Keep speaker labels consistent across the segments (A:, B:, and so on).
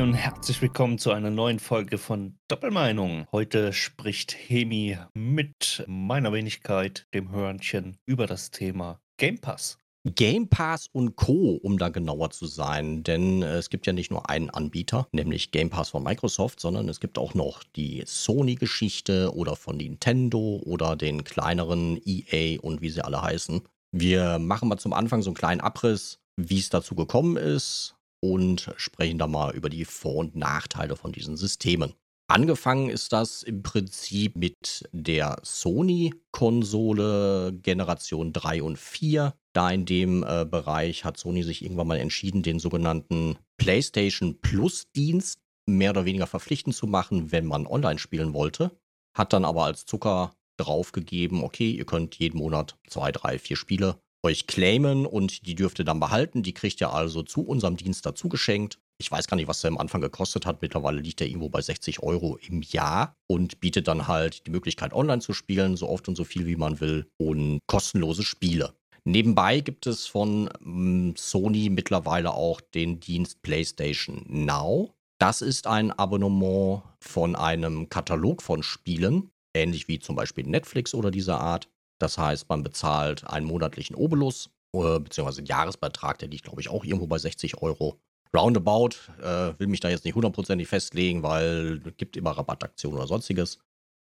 A: Und herzlich willkommen zu einer neuen Folge von Doppelmeinung. Heute spricht Hemi mit meiner Wenigkeit, dem Hörnchen, über das Thema Game Pass.
B: Game Pass und Co., um da genauer zu sein. Denn äh, es gibt ja nicht nur einen Anbieter, nämlich Game Pass von Microsoft, sondern es gibt auch noch die Sony-Geschichte oder von Nintendo oder den kleineren EA und wie sie alle heißen. Wir machen mal zum Anfang so einen kleinen Abriss, wie es dazu gekommen ist und sprechen da mal über die Vor- und Nachteile von diesen Systemen. Angefangen ist das im Prinzip mit der Sony-Konsole Generation 3 und 4. Da in dem äh, Bereich hat Sony sich irgendwann mal entschieden, den sogenannten PlayStation Plus-Dienst mehr oder weniger verpflichtend zu machen, wenn man online spielen wollte. Hat dann aber als Zucker draufgegeben, okay, ihr könnt jeden Monat zwei, drei, vier Spiele euch claimen und die dürft ihr dann behalten. Die kriegt ihr also zu unserem Dienst dazu geschenkt. Ich weiß gar nicht, was der am Anfang gekostet hat. Mittlerweile liegt er irgendwo bei 60 Euro im Jahr und bietet dann halt die Möglichkeit, online zu spielen, so oft und so viel wie man will und kostenlose Spiele. Nebenbei gibt es von mm, Sony mittlerweile auch den Dienst PlayStation Now. Das ist ein Abonnement von einem Katalog von Spielen, ähnlich wie zum Beispiel Netflix oder dieser Art. Das heißt, man bezahlt einen monatlichen Obolus, äh, beziehungsweise einen Jahresbeitrag, der liegt, glaube ich, auch irgendwo bei 60 Euro. Roundabout äh, will mich da jetzt nicht hundertprozentig festlegen, weil es gibt immer Rabattaktionen oder sonstiges.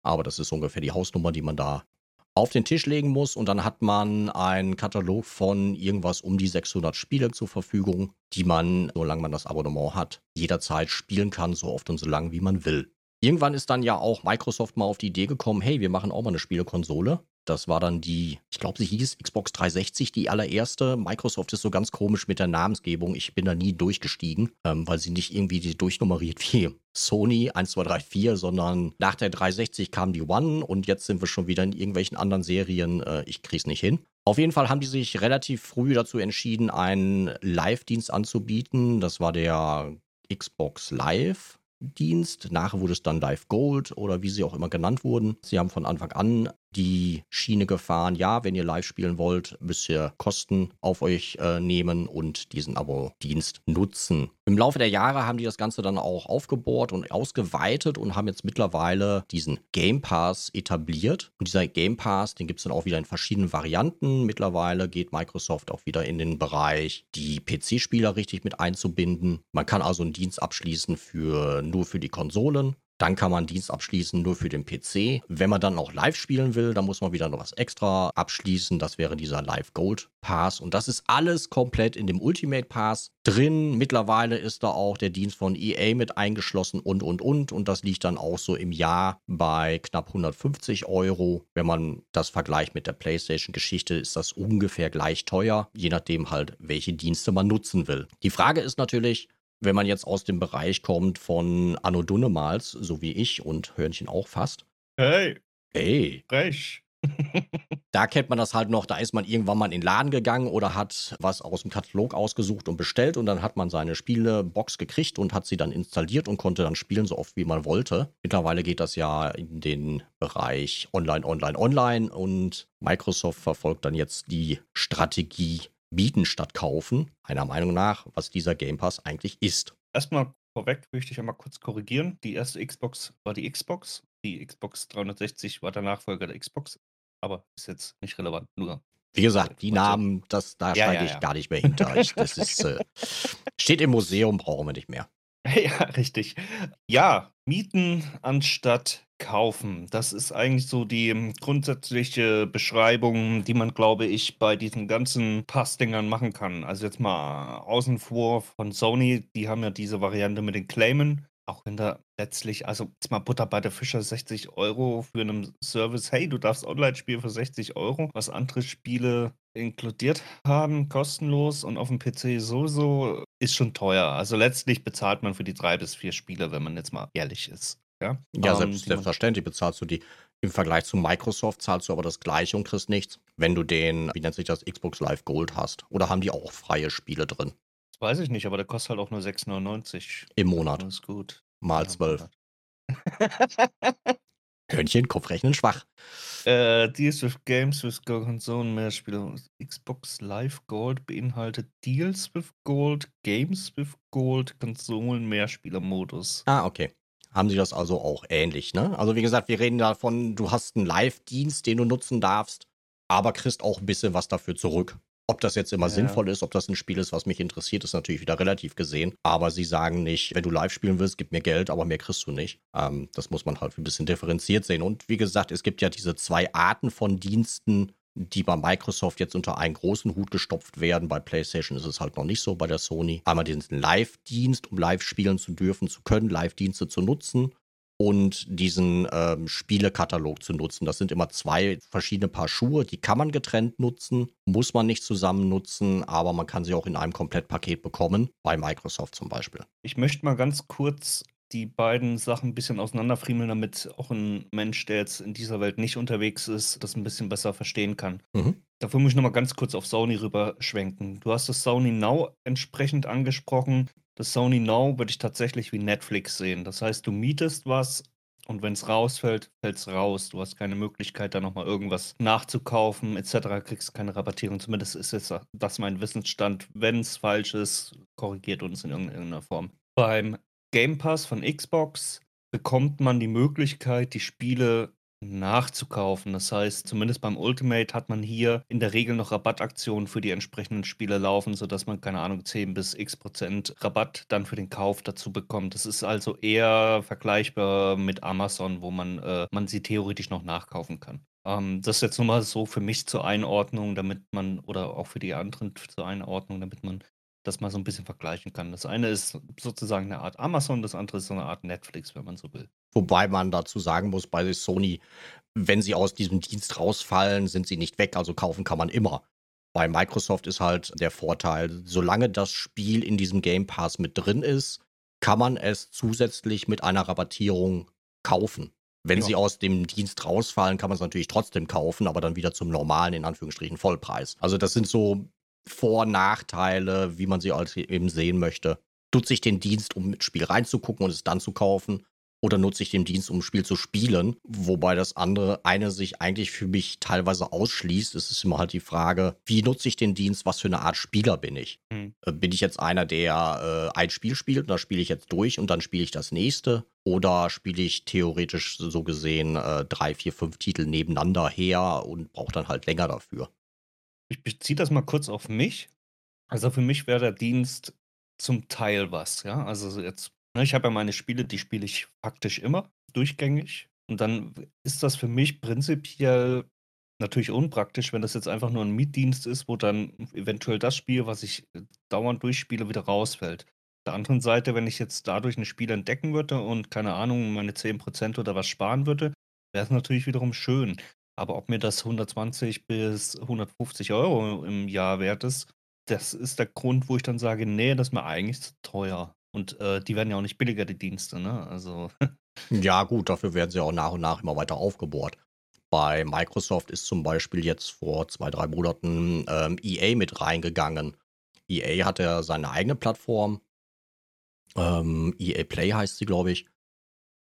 B: Aber das ist ungefähr die Hausnummer, die man da auf den Tisch legen muss. Und dann hat man einen Katalog von irgendwas um die 600 Spiele zur Verfügung, die man, solange man das Abonnement hat, jederzeit spielen kann, so oft und so lang, wie man will. Irgendwann ist dann ja auch Microsoft mal auf die Idee gekommen, hey, wir machen auch mal eine Spielekonsole. Das war dann die, ich glaube, sie hieß Xbox 360, die allererste. Microsoft ist so ganz komisch mit der Namensgebung. Ich bin da nie durchgestiegen, ähm, weil sie nicht irgendwie die durchnummeriert wie Sony 1, 2, 3, 4, sondern nach der 360 kam die One und jetzt sind wir schon wieder in irgendwelchen anderen Serien. Äh, ich krieg's nicht hin. Auf jeden Fall haben die sich relativ früh dazu entschieden, einen Live-Dienst anzubieten. Das war der Xbox Live. Dienst. Nachher wurde es dann Live Gold oder wie sie auch immer genannt wurden. Sie haben von Anfang an die Schiene gefahren, ja, wenn ihr live spielen wollt, müsst ihr Kosten auf euch äh, nehmen und diesen Abo-Dienst nutzen. Im Laufe der Jahre haben die das Ganze dann auch aufgebohrt und ausgeweitet und haben jetzt mittlerweile diesen Game Pass etabliert. Und dieser Game Pass, den gibt es dann auch wieder in verschiedenen Varianten. Mittlerweile geht Microsoft auch wieder in den Bereich, die PC-Spieler richtig mit einzubinden. Man kann also einen Dienst abschließen für nur für die Konsolen. Dann kann man Dienst abschließen nur für den PC. Wenn man dann auch live spielen will, dann muss man wieder noch was extra abschließen. Das wäre dieser Live Gold Pass. Und das ist alles komplett in dem Ultimate Pass drin. Mittlerweile ist da auch der Dienst von EA mit eingeschlossen und, und, und. Und das liegt dann auch so im Jahr bei knapp 150 Euro. Wenn man das vergleicht mit der PlayStation-Geschichte, ist das ungefähr gleich teuer, je nachdem halt, welche Dienste man nutzen will. Die Frage ist natürlich, wenn man jetzt aus dem Bereich kommt von Anno Dunnemals, so wie ich und Hörnchen auch fast.
A: Hey.
B: Hey.
A: Frech.
B: da kennt man das halt noch, da ist man irgendwann mal in den Laden gegangen oder hat was aus dem Katalog ausgesucht und bestellt und dann hat man seine Spielebox gekriegt und hat sie dann installiert und konnte dann spielen, so oft wie man wollte. Mittlerweile geht das ja in den Bereich Online, Online, Online und Microsoft verfolgt dann jetzt die Strategie, bieten statt kaufen, meiner Meinung nach, was dieser Game Pass eigentlich ist.
A: Erstmal vorweg möchte ich einmal kurz korrigieren. Die erste Xbox war die Xbox. Die Xbox 360 war der Nachfolger der Xbox. Aber ist jetzt nicht relevant. Nur.
B: Wie gesagt, die Namen, das, da ja, steige ja, ja. ich gar nicht mehr hinter. Ich, das ist, äh, steht im Museum, brauchen wir nicht mehr.
A: Ja, richtig. Ja, mieten anstatt kaufen. Das ist eigentlich so die ähm, grundsätzliche Beschreibung, die man, glaube ich, bei diesen ganzen Passdingern machen kann. Also jetzt mal außen vor von Sony, die haben ja diese Variante mit den Claimen. Auch wenn da letztlich, also jetzt mal Butter bei der Fischer 60 Euro für einen Service, hey, du darfst online spielen für 60 Euro, was andere Spiele inkludiert haben, kostenlos und auf dem PC sowieso, ist schon teuer. Also letztlich bezahlt man für die drei bis vier Spiele, wenn man jetzt mal ehrlich ist.
B: Ja, ja ähm, selbst, selbstverständlich bezahlst du die. Im Vergleich zu Microsoft zahlst du aber das gleiche und kriegst nichts, wenn du den, wie nennt sich das, Xbox Live Gold hast. Oder haben die auch freie Spiele drin?
A: Das weiß ich nicht, aber der kostet halt auch nur 6,99
B: im Monat.
A: Das ist gut.
B: Mal 12. Eichhörnchen, Kopfrechnen schwach.
A: Äh, Deals with Games with Konsolen mehr Spiele. Xbox Live Gold beinhaltet Deals with Gold, Games with Gold, Konsolen Mehrspielermodus.
B: Ah, okay. Haben sie das also auch ähnlich, ne? Also wie gesagt, wir reden davon, du hast einen Live-Dienst, den du nutzen darfst, aber kriegst auch ein bisschen was dafür zurück. Ob das jetzt immer ja. sinnvoll ist, ob das ein Spiel ist, was mich interessiert, ist natürlich wieder relativ gesehen. Aber sie sagen nicht, wenn du live spielen willst, gib mir Geld, aber mehr kriegst du nicht. Ähm, das muss man halt ein bisschen differenziert sehen. Und wie gesagt, es gibt ja diese zwei Arten von Diensten, die bei Microsoft jetzt unter einen großen Hut gestopft werden. Bei PlayStation ist es halt noch nicht so, bei der Sony. Einmal diesen Live-Dienst, um live spielen zu dürfen, zu können, Live-Dienste zu nutzen und diesen ähm, Spielekatalog zu nutzen. Das sind immer zwei verschiedene Paar Schuhe, die kann man getrennt nutzen, muss man nicht zusammen nutzen, aber man kann sie auch in einem Komplettpaket bekommen, bei Microsoft zum Beispiel.
A: Ich möchte mal ganz kurz die beiden Sachen ein bisschen auseinanderfriemeln, damit auch ein Mensch, der jetzt in dieser Welt nicht unterwegs ist, das ein bisschen besser verstehen kann. Mhm. Dafür muss ich nochmal ganz kurz auf Sony rüberschwenken. Du hast das Sony Now entsprechend angesprochen. Das Sony Now würde ich tatsächlich wie Netflix sehen. Das heißt, du mietest was und wenn es rausfällt, fällt es raus. Du hast keine Möglichkeit, da nochmal irgendwas nachzukaufen, etc. Kriegst keine Rabattierung. Zumindest ist jetzt das mein Wissensstand. Wenn es falsch ist, korrigiert uns in irgendeiner Form. Beim Game Pass von Xbox bekommt man die Möglichkeit, die Spiele nachzukaufen. Das heißt, zumindest beim Ultimate hat man hier in der Regel noch Rabattaktionen für die entsprechenden Spiele laufen, sodass man, keine Ahnung, 10 bis x Prozent Rabatt dann für den Kauf dazu bekommt. Das ist also eher vergleichbar mit Amazon, wo man, äh, man sie theoretisch noch nachkaufen kann. Ähm, das ist jetzt nur mal so für mich zur Einordnung, damit man, oder auch für die anderen zur Einordnung, damit man das mal so ein bisschen vergleichen kann. Das eine ist sozusagen eine Art Amazon, das andere ist so eine Art Netflix, wenn man so will.
B: Wobei man dazu sagen muss, bei Sony, wenn sie aus diesem Dienst rausfallen, sind sie nicht weg, also kaufen kann man immer. Bei Microsoft ist halt der Vorteil, solange das Spiel in diesem Game Pass mit drin ist, kann man es zusätzlich mit einer Rabattierung kaufen. Wenn ja. sie aus dem Dienst rausfallen, kann man es natürlich trotzdem kaufen, aber dann wieder zum normalen, in Anführungsstrichen, Vollpreis. Also das sind so vor-, Nachteile, wie man sie halt eben sehen möchte. Nutze ich den Dienst, um ins Spiel reinzugucken und es dann zu kaufen? Oder nutze ich den Dienst, um ein Spiel zu spielen? Wobei das andere eine sich eigentlich für mich teilweise ausschließt. Es ist immer halt die Frage, wie nutze ich den Dienst? Was für eine Art Spieler bin ich? Mhm. Bin ich jetzt einer, der äh, ein Spiel spielt und das spiele ich jetzt durch und dann spiele ich das nächste? Oder spiele ich theoretisch so gesehen äh, drei, vier, fünf Titel nebeneinander her und brauche dann halt länger dafür?
A: Ich beziehe das mal kurz auf mich. Also für mich wäre der Dienst zum Teil was, ja. Also jetzt, ne, ich habe ja meine Spiele, die spiele ich faktisch immer durchgängig. Und dann ist das für mich prinzipiell natürlich unpraktisch, wenn das jetzt einfach nur ein Mietdienst ist, wo dann eventuell das Spiel, was ich äh, dauernd durchspiele, wieder rausfällt. Auf der anderen Seite, wenn ich jetzt dadurch ein Spiel entdecken würde und keine Ahnung, meine 10% oder was sparen würde, wäre es natürlich wiederum schön. Aber ob mir das 120 bis 150 Euro im Jahr wert ist, das ist der Grund, wo ich dann sage: „Ne, das ist mir eigentlich zu teuer.“ Und, äh, die werden ja auch nicht billiger, die Dienste, ne? Also
B: Ja gut, dafür werden sie auch nach und nach immer weiter aufgebohrt. Bei Microsoft ist zum Beispiel jetzt vor 2, 3 Monaten, ähm, EA mit reingegangen. EA hat ja seine eigene Plattform. Ähm, EA Play heißt sie, glaube ich.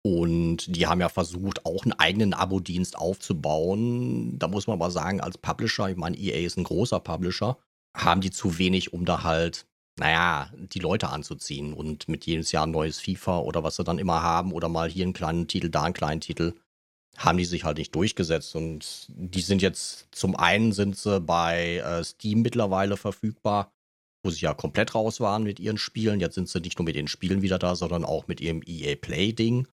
B: Und die haben ja versucht, auch einen eigenen Abo-Dienst aufzubauen. Da muss man aber sagen, als Publisher, ich meine, EA ist ein großer Publisher, haben die zu wenig, um da halt, naja, die Leute anzuziehen und mit jedes Jahr ein neues FIFA oder was sie dann immer haben oder mal hier einen kleinen Titel, da einen kleinen Titel, haben die sich halt nicht durchgesetzt. Und die sind jetzt, zum einen sind sie bei äh, Steam mittlerweile verfügbar, wo sie ja komplett raus waren mit ihren Spielen. Jetzt sind sie nicht nur mit den Spielen wieder da, sondern auch mit ihrem EA Play-Ding.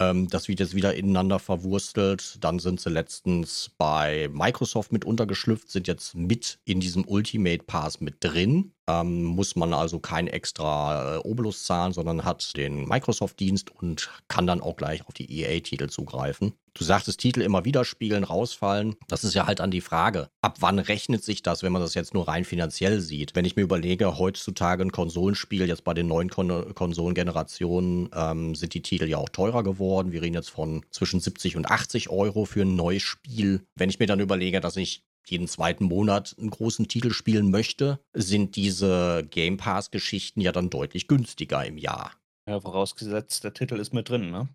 B: Ähm, das wird jetzt wieder ineinander verwurstelt. Dann sind sie letztens bei Microsoft mit untergeschlüpft, sind jetzt mit in diesem Ultimate Pass mit drin. Ähm, muss man also kein extra äh, Obolus zahlen, sondern hat den Microsoft-Dienst und kann dann auch gleich auf die EA-Titel zugreifen. Du sagtest, Titel immer wieder spielen, rausfallen. Das ist ja halt an die Frage. Ab wann rechnet sich das, wenn man das jetzt nur rein finanziell sieht? Wenn ich mir überlege, heutzutage ein Konsolenspiel, jetzt bei den neuen Kon Konsolengenerationen, ähm, sind die Titel ja auch teurer geworden. Wir reden jetzt von zwischen 70 und 80 Euro für ein neues Spiel. Wenn ich mir dann überlege, dass ich jeden zweiten Monat einen großen Titel spielen möchte, sind diese Game Pass-Geschichten ja dann deutlich günstiger im Jahr.
A: Ja, vorausgesetzt, der Titel ist mit drin, ne?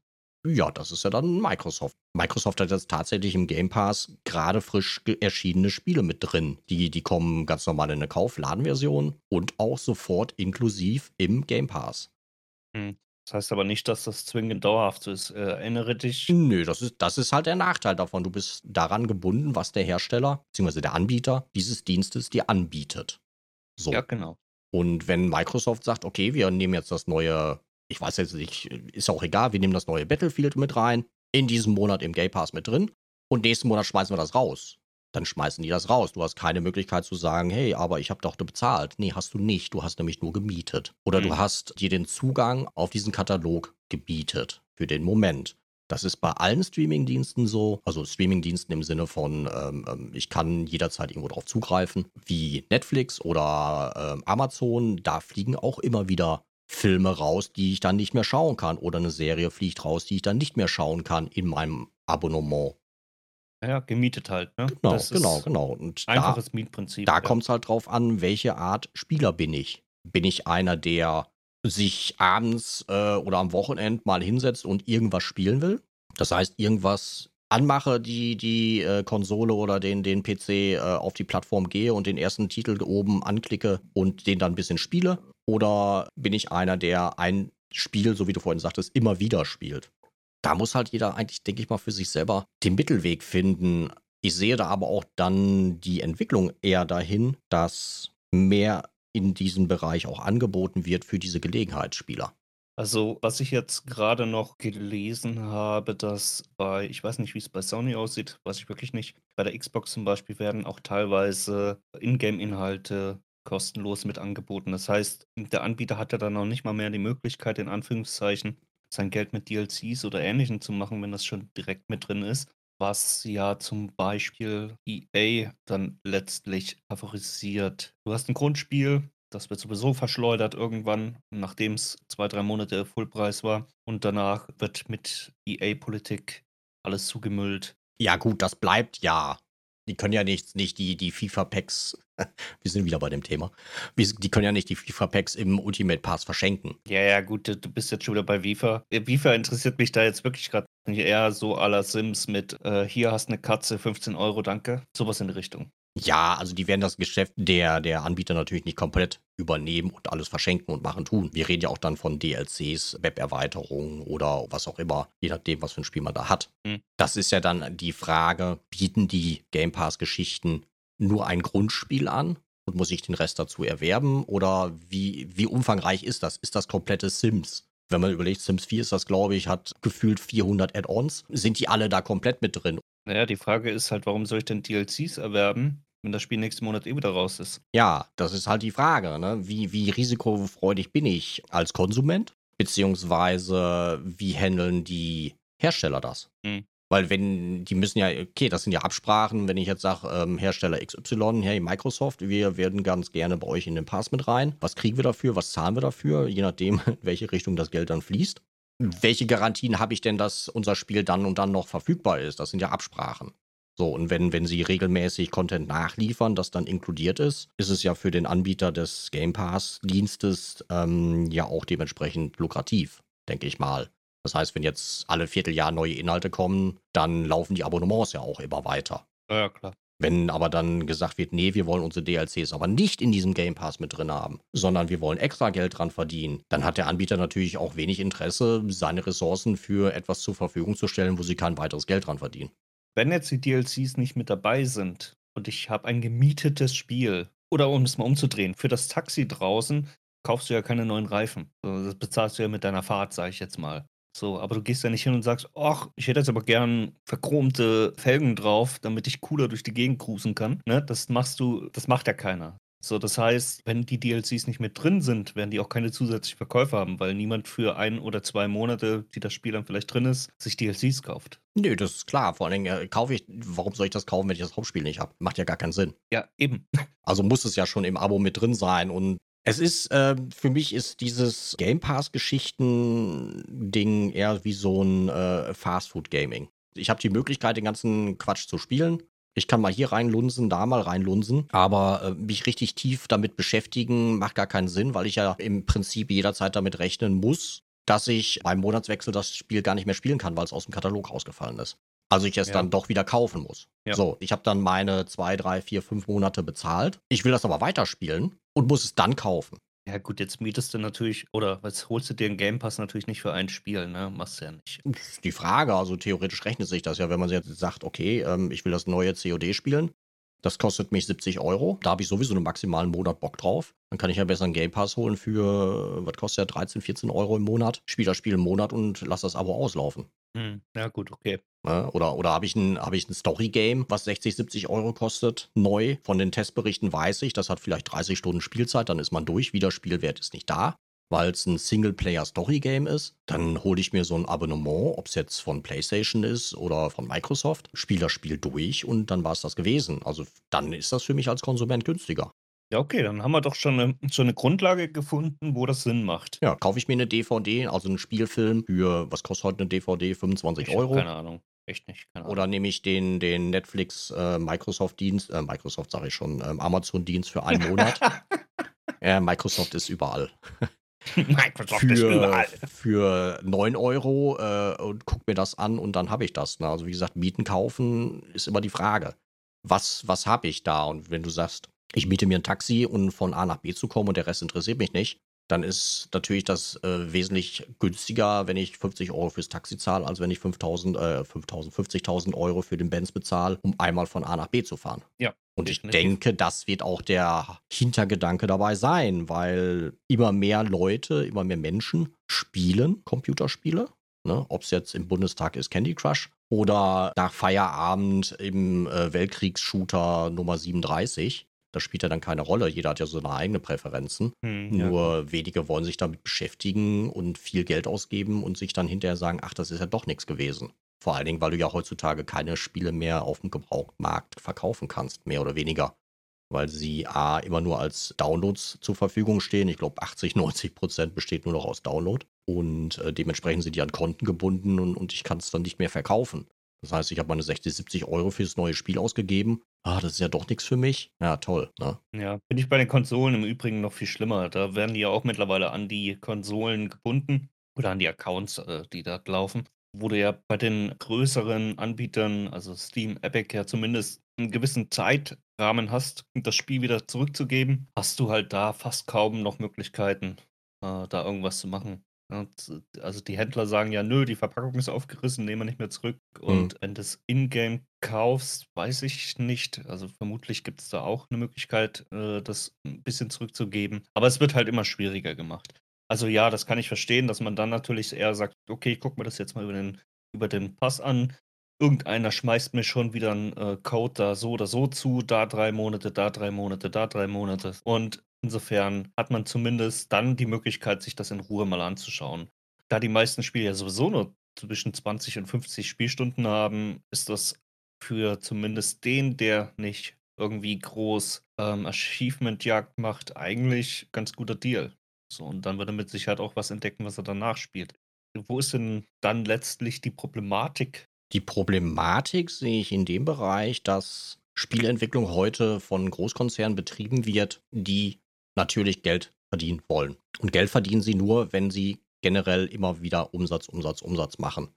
B: Ja, das ist ja dann Microsoft. Microsoft hat jetzt tatsächlich im Game Pass gerade frisch erschienene Spiele mit drin. Die, die kommen ganz normal in eine Kaufladenversion und auch sofort inklusiv im Game Pass.
A: Hm. Das heißt aber nicht, dass das zwingend dauerhaft ist. Äh, erinnere dich.
B: Nö, das ist, das ist halt der Nachteil davon. Du bist daran gebunden, was der Hersteller bzw. der Anbieter dieses Dienstes dir anbietet. So.
A: Ja, genau.
B: Und wenn Microsoft sagt, okay, wir nehmen jetzt das neue, ich weiß jetzt nicht, ist auch egal, wir nehmen das neue Battlefield mit rein, in diesem Monat im Game Pass mit drin und nächsten Monat schmeißen wir das raus dann schmeißen die das raus. Du hast keine Möglichkeit zu sagen, hey, aber ich habe doch bezahlt. Nee, hast du nicht. Du hast nämlich nur gemietet. Oder mhm. du hast dir den Zugang auf diesen Katalog gebietet für den Moment. Das ist bei allen Streamingdiensten so, also Streamingdiensten im Sinne von, ähm, ähm ich kann jederzeit irgendwo drauf zugreifen, wie Netflix oder ähm, Amazon. Da fliegen auch immer wieder Filme raus, die ich dann nicht mehr schauen kann. Oder eine Serie fliegt raus, die ich dann nicht mehr schauen kann in meinem Abonnement.
A: Ja, gemietet halt, ne?
B: Genau, das genau, genau. Und
A: einfaches da, Mietprinzip.
B: Da ja. kommt es halt drauf an, welche Art Spieler bin ich. Bin ich einer, der sich abends äh, oder am Wochenende mal hinsetzt und irgendwas spielen will? Das heißt, irgendwas anmache, die, die äh, Konsole oder den, den PC äh, auf die Plattform gehe und den ersten Titel oben anklicke und den dann ein bisschen spiele? Oder bin ich einer, der ein Spiel, so wie du vorhin sagtest, immer wieder spielt? Da muss halt jeder eigentlich, denke ich mal, für sich selber den Mittelweg finden. Ich sehe da aber auch dann die Entwicklung eher dahin, dass mehr in diesem Bereich auch angeboten wird für diese Gelegenheitsspieler.
A: Also, was ich jetzt gerade noch gelesen habe, dass bei, ich weiß nicht, wie es bei Sony aussieht, weiß ich wirklich nicht. Bei der Xbox zum Beispiel werden auch teilweise Ingame-Inhalte kostenlos mit angeboten. Das heißt, der Anbieter hat ja dann noch nicht mal mehr die Möglichkeit, in Anführungszeichen, sein Geld mit DLCs oder Ähnlichem zu machen, wenn das schon direkt mit drin ist, was ja zum Beispiel EA dann letztlich favorisiert. Du hast ein Grundspiel, das wird sowieso verschleudert irgendwann, nachdem es zwei, drei Monate Fullpreis war. Und danach wird mit EA-Politik alles zugemüllt.
B: Ja, gut, das bleibt ja. Die können ja nicht, nicht die, die FIFA-Packs wir sind wieder bei dem Thema. Die können ja nicht die FIFA-Packs im Ultimate Pass verschenken.
A: Ja, ja, gut, du bist jetzt schon wieder bei FIFA. FIFA interessiert mich da jetzt wirklich gerade eher so à la Sims mit, äh, hier hast eine Katze, 15 Euro, danke. Sowas in die Richtung.
B: Ja, also die werden das Geschäft der, der Anbieter natürlich nicht komplett übernehmen und alles verschenken und machen tun. Wir reden ja auch dann von DLCs, Web-Erweiterungen oder was auch immer, je nachdem, was für ein Spiel man da hat. Hm. Das ist ja dann die Frage, bieten die Game Pass-Geschichten nur ein Grundspiel an und muss ich den Rest dazu erwerben? Oder wie, wie umfangreich ist das? Ist das komplette Sims? Wenn man überlegt, Sims 4 ist das, glaube ich, hat gefühlt 400 Add-ons. Sind die alle da komplett mit drin?
A: Naja, die Frage ist halt, warum soll ich denn DLCs erwerben, wenn das Spiel nächsten Monat eh wieder raus ist?
B: Ja, das ist halt die Frage. Ne? Wie, wie risikofreudig bin ich als Konsument? Beziehungsweise, wie handeln die Hersteller das? Hm. Weil wenn, die müssen ja, okay, das sind ja Absprachen, wenn ich jetzt sage, ähm, Hersteller XY, hey Microsoft, wir werden ganz gerne bei euch in den Pass mit rein. Was kriegen wir dafür? Was zahlen wir dafür? Je nachdem, in welche Richtung das Geld dann fließt. Welche Garantien habe ich denn, dass unser Spiel dann und dann noch verfügbar ist? Das sind ja Absprachen. So, und wenn, wenn sie regelmäßig Content nachliefern, das dann inkludiert ist, ist es ja für den Anbieter des Game Pass-Dienstes ähm, ja auch dementsprechend lukrativ, denke ich mal. Das heißt, wenn jetzt alle Vierteljahr neue Inhalte kommen, dann laufen die Abonnements ja auch immer weiter.
A: Ja, klar.
B: Wenn aber dann gesagt wird, nee, wir wollen unsere DLCs aber nicht in diesem Game Pass mit drin haben, sondern wir wollen extra Geld dran verdienen, dann hat der Anbieter natürlich auch wenig Interesse, seine Ressourcen für etwas zur Verfügung zu stellen, wo sie kein weiteres Geld dran verdienen.
A: Wenn jetzt die DLCs nicht mit dabei sind und ich habe ein gemietetes Spiel, oder um es mal umzudrehen, für das Taxi draußen kaufst du ja keine neuen Reifen. Das bezahlst du ja mit deiner Fahrt, sage ich jetzt mal. So, aber du gehst ja nicht hin und sagst, ach, ich hätte jetzt aber gern verchromte Felgen drauf, damit ich cooler durch die Gegend cruisen kann. Ne? Das machst du, das macht ja keiner. So, das heißt, wenn die DLCs nicht mit drin sind, werden die auch keine zusätzlichen Verkäufe haben, weil niemand für ein oder zwei Monate, die das Spiel dann vielleicht drin ist, sich DLCs kauft.
B: Nö, das ist klar. Vor allen Dingen äh, kaufe ich, warum soll ich das kaufen, wenn ich das Hauptspiel nicht habe? Macht ja gar keinen Sinn.
A: Ja, eben.
B: Also muss es ja schon im Abo mit drin sein und es ist, äh, für mich ist dieses Game Pass-Geschichten-Ding eher wie so ein äh, Fast-Food-Gaming. Ich habe die Möglichkeit, den ganzen Quatsch zu spielen. Ich kann mal hier reinlunsen, da mal reinlunsen, aber äh, mich richtig tief damit beschäftigen macht gar keinen Sinn, weil ich ja im Prinzip jederzeit damit rechnen muss, dass ich beim Monatswechsel das Spiel gar nicht mehr spielen kann, weil es aus dem Katalog rausgefallen ist. Also ich es
A: Ja.
B: dann doch wieder kaufen muss.
A: Ja.
B: So, ich habe dann meine zwei, drei, vier, fünf Monate bezahlt. Ich will das aber weiterspielen und muss es dann kaufen.
A: Ja, gut, jetzt mietest du natürlich, oder was holst du dir einen Game Pass natürlich nicht für ein Spiel, ne? Machst du ja nicht.
B: Ist Die Frage, also theoretisch rechnet sich das ja, wenn man jetzt sagt, okay, ähm, ich will das neue COD spielen. Das kostet mich 70 Euro. Da habe ich sowieso einen maximalen Monat Bock drauf. Dann kann ich ja besser einen Game Pass holen für, was kostet der, 13, 14 Euro im Monat. Spiel das Spiel im Monat und lass das Abo auslaufen.
A: Hm, ja, gut, okay.
B: Ne? Oder, oder habe ich ein, hab ich ein Story-Game, was 60, 70 Euro kostet, neu. Von den Testberichten weiß ich, das hat vielleicht 30 Stunden Spielzeit, dann ist man durch. Wieder Spielwert ist nicht da, weil es ein Singleplayer-Story-Game ist. Dann hole ich mir so ein Abonnement, ob es jetzt von PlayStation ist oder von Microsoft, spiele das Spiel durch und dann war es das gewesen. Also dann ist das für mich als Konsument günstiger.
A: Ja, okay, dann haben wir doch schon eine, schon eine Grundlage gefunden, wo das Sinn macht.
B: Ja, kaufe ich mir eine DVD, also einen Spielfilm für, was kostet heute eine DVD? 25
A: Ich
B: Euro.
A: Keine Ahnung. Echt nicht. Keine Ahnung.
B: Oder nehme ich den, den Netflix äh, Microsoft-Dienst, äh, Microsoft sage ich schon, ähm, Amazon-Dienst für einen Monat. äh, Microsoft ist überall.
A: Microsoft ist
B: Für,
A: überall.
B: für 9 Euro äh, und guck mir das an und dann habe ich das. Ne? Also wie gesagt, mieten, kaufen ist immer die Frage. Was, was habe ich da? Und wenn du sagst, ich miete mir ein Taxi, um von A nach B zu kommen und der Rest interessiert mich nicht, dann ist natürlich das äh, wesentlich günstiger, wenn ich 50 Euro fürs Taxi zahle, als wenn ich 5000, äh, 5000, 50.000 Euro für den Benz bezahle, um einmal von A nach B zu fahren.
A: Ja,
B: Und ich denke, das wird auch der Hintergedanke dabei sein, weil immer mehr Leute, immer mehr Menschen spielen Computerspiele. Ne? Ob es jetzt im Bundestag ist Candy Crush oder nach Feierabend im äh, Weltkriegsshooter Nummer 37. Das spielt ja dann keine Rolle. Jeder hat ja so seine eigenen Präferenzen.
A: Hm, ja.
B: Nur wenige wollen sich damit beschäftigen und viel Geld ausgeben und sich dann hinterher sagen, ach, das ist ja doch nichts gewesen. Vor allen Dingen, weil du ja heutzutage keine Spiele mehr auf dem Gebrauchtmarkt verkaufen kannst, mehr oder weniger. Weil sie A, immer nur als Downloads zur Verfügung stehen. Ich glaube, 80, 90 Prozent besteht nur noch aus Download. Und äh, dementsprechend sind die an Konten gebunden und, und ich kann es dann nicht mehr verkaufen. Das heißt, ich habe meine 60, 70 Euro für das neue Spiel ausgegeben. Ah, das ist ja doch nichts für mich. Ja, toll. Ne?
A: Ja, bin ich bei den Konsolen im Übrigen noch viel schlimmer. Da werden die ja auch mittlerweile an die Konsolen gebunden oder an die Accounts, äh, die da laufen. Du ja bei den größeren Anbietern, also Steam, Epic, ja zumindest einen gewissen Zeitrahmen hast, das Spiel wieder zurückzugeben, hast du halt da fast kaum noch Möglichkeiten, äh, da irgendwas zu machen. Z- Also die Händler sagen ja, nö, die Verpackung ist aufgerissen, nehmen wir nicht mehr zurück. Und wenn du es in-game kaufst, weiß ich nicht. Also vermutlich gibt es da auch eine Möglichkeit, äh, das ein bisschen zurückzugeben. Aber es wird halt immer schwieriger gemacht. Also ja, das kann ich verstehen, dass man dann natürlich eher sagt, okay, ich guck mir das jetzt mal über den, über den Pass an. Irgendeiner schmeißt mir schon wieder einen äh, Code da so oder so zu, da drei Monate, da drei Monate, da drei Monate. Und insofern hat man zumindest dann die Möglichkeit, sich das in Ruhe mal anzuschauen. Da die meisten Spiele ja sowieso nur zwischen 20 und 50 Spielstunden haben, ist das für zumindest den, der nicht irgendwie groß ähm, Achievement-Jagd macht, eigentlich ganz guter Deal. So, und dann wird er mit Sicherheit auch was entdecken, was er danach spielt. Wo ist denn dann letztlich die Problematik?
B: Die Problematik sehe ich in dem Bereich, dass Spieleentwicklung heute von Großkonzernen betrieben wird, die natürlich Geld verdienen wollen. Und Geld verdienen sie nur, wenn sie generell immer wieder Umsatz, Umsatz, Umsatz machen.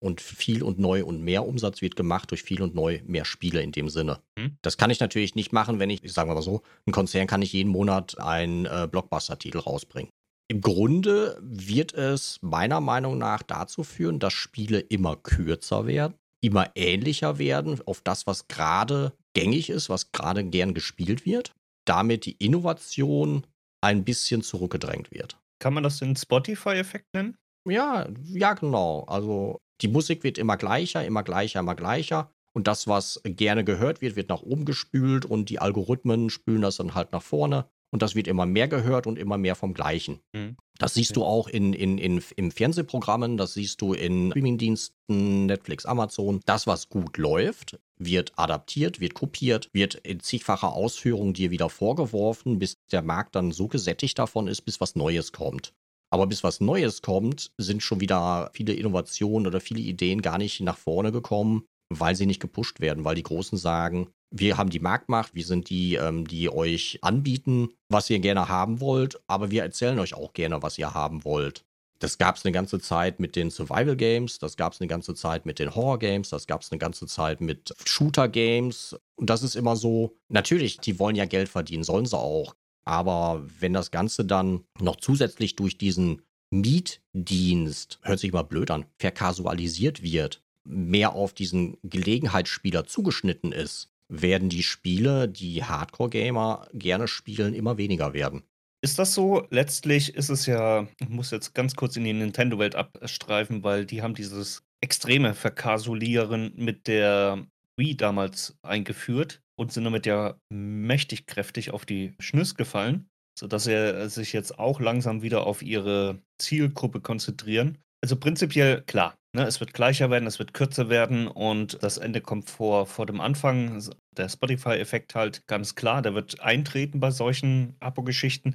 B: Und viel und neu und mehr Umsatz wird gemacht durch viel und neu mehr Spiele in dem Sinne.
A: Hm.
B: Das kann ich natürlich nicht machen, wenn ich, ich sage mal so, ein Konzern kann nicht jeden Monat einen äh, Blockbuster-Titel rausbringen. Im Grunde wird es meiner Meinung nach dazu führen, dass Spiele immer kürzer werden, immer ähnlicher werden auf das, was gerade gängig ist, was gerade gern gespielt wird, damit die Innovation ein bisschen zurückgedrängt wird.
A: Kann man das den Spotify-Effekt nennen?
B: Ja, ja, genau. Also die Musik wird immer gleicher, immer gleicher, immer gleicher. Und das, was gerne gehört wird, wird nach oben gespült und die Algorithmen spülen das dann halt nach vorne. Und das wird immer mehr gehört und immer mehr vom Gleichen.
A: Hm.
B: Das siehst
A: Okay.
B: du auch in, in, in, in Fernsehprogrammen, das siehst du in Streamingdiensten, Netflix, Amazon. Das, was gut läuft, wird adaptiert, wird kopiert, wird in zigfacher Ausführung dir wieder vorgeworfen, bis der Markt dann so gesättigt davon ist, bis was Neues kommt. Aber bis was Neues kommt, sind schon wieder viele Innovationen oder viele Ideen gar nicht nach vorne gekommen, weil sie nicht gepusht werden, weil die Großen sagen, wir haben die Marktmacht, wir sind die, ähm, die euch anbieten, was ihr gerne haben wollt, aber wir erzählen euch auch gerne, was ihr haben wollt. Das gab es eine ganze Zeit mit den Survival Games, das gab es eine ganze Zeit mit den Horror Games, das gab es eine ganze Zeit mit Shooter Games. Und das ist immer so, natürlich, die wollen ja Geld verdienen, sollen sie auch. Aber wenn das Ganze dann noch zusätzlich durch diesen Mietdienst, hört sich mal blöd an, verkasualisiert wird, mehr auf diesen Gelegenheitsspieler zugeschnitten ist, werden die Spiele, die Hardcore-Gamer gerne spielen, immer weniger werden.
A: Ist das so? Letztlich ist es ja, ich muss jetzt ganz kurz in die Nintendo-Welt abstreifen, weil die haben dieses extreme Verkasulieren mit der Wii damals eingeführt und sind damit ja mächtig kräftig auf die Schnüss gefallen, sodass sie sich jetzt auch langsam wieder auf ihre Zielgruppe konzentrieren. Also prinzipiell klar, ne, es wird gleicher werden, es wird kürzer werden und das Ende kommt vor, vor dem Anfang. Der Spotify-Effekt halt ganz klar, der wird eintreten bei solchen Abo-Geschichten.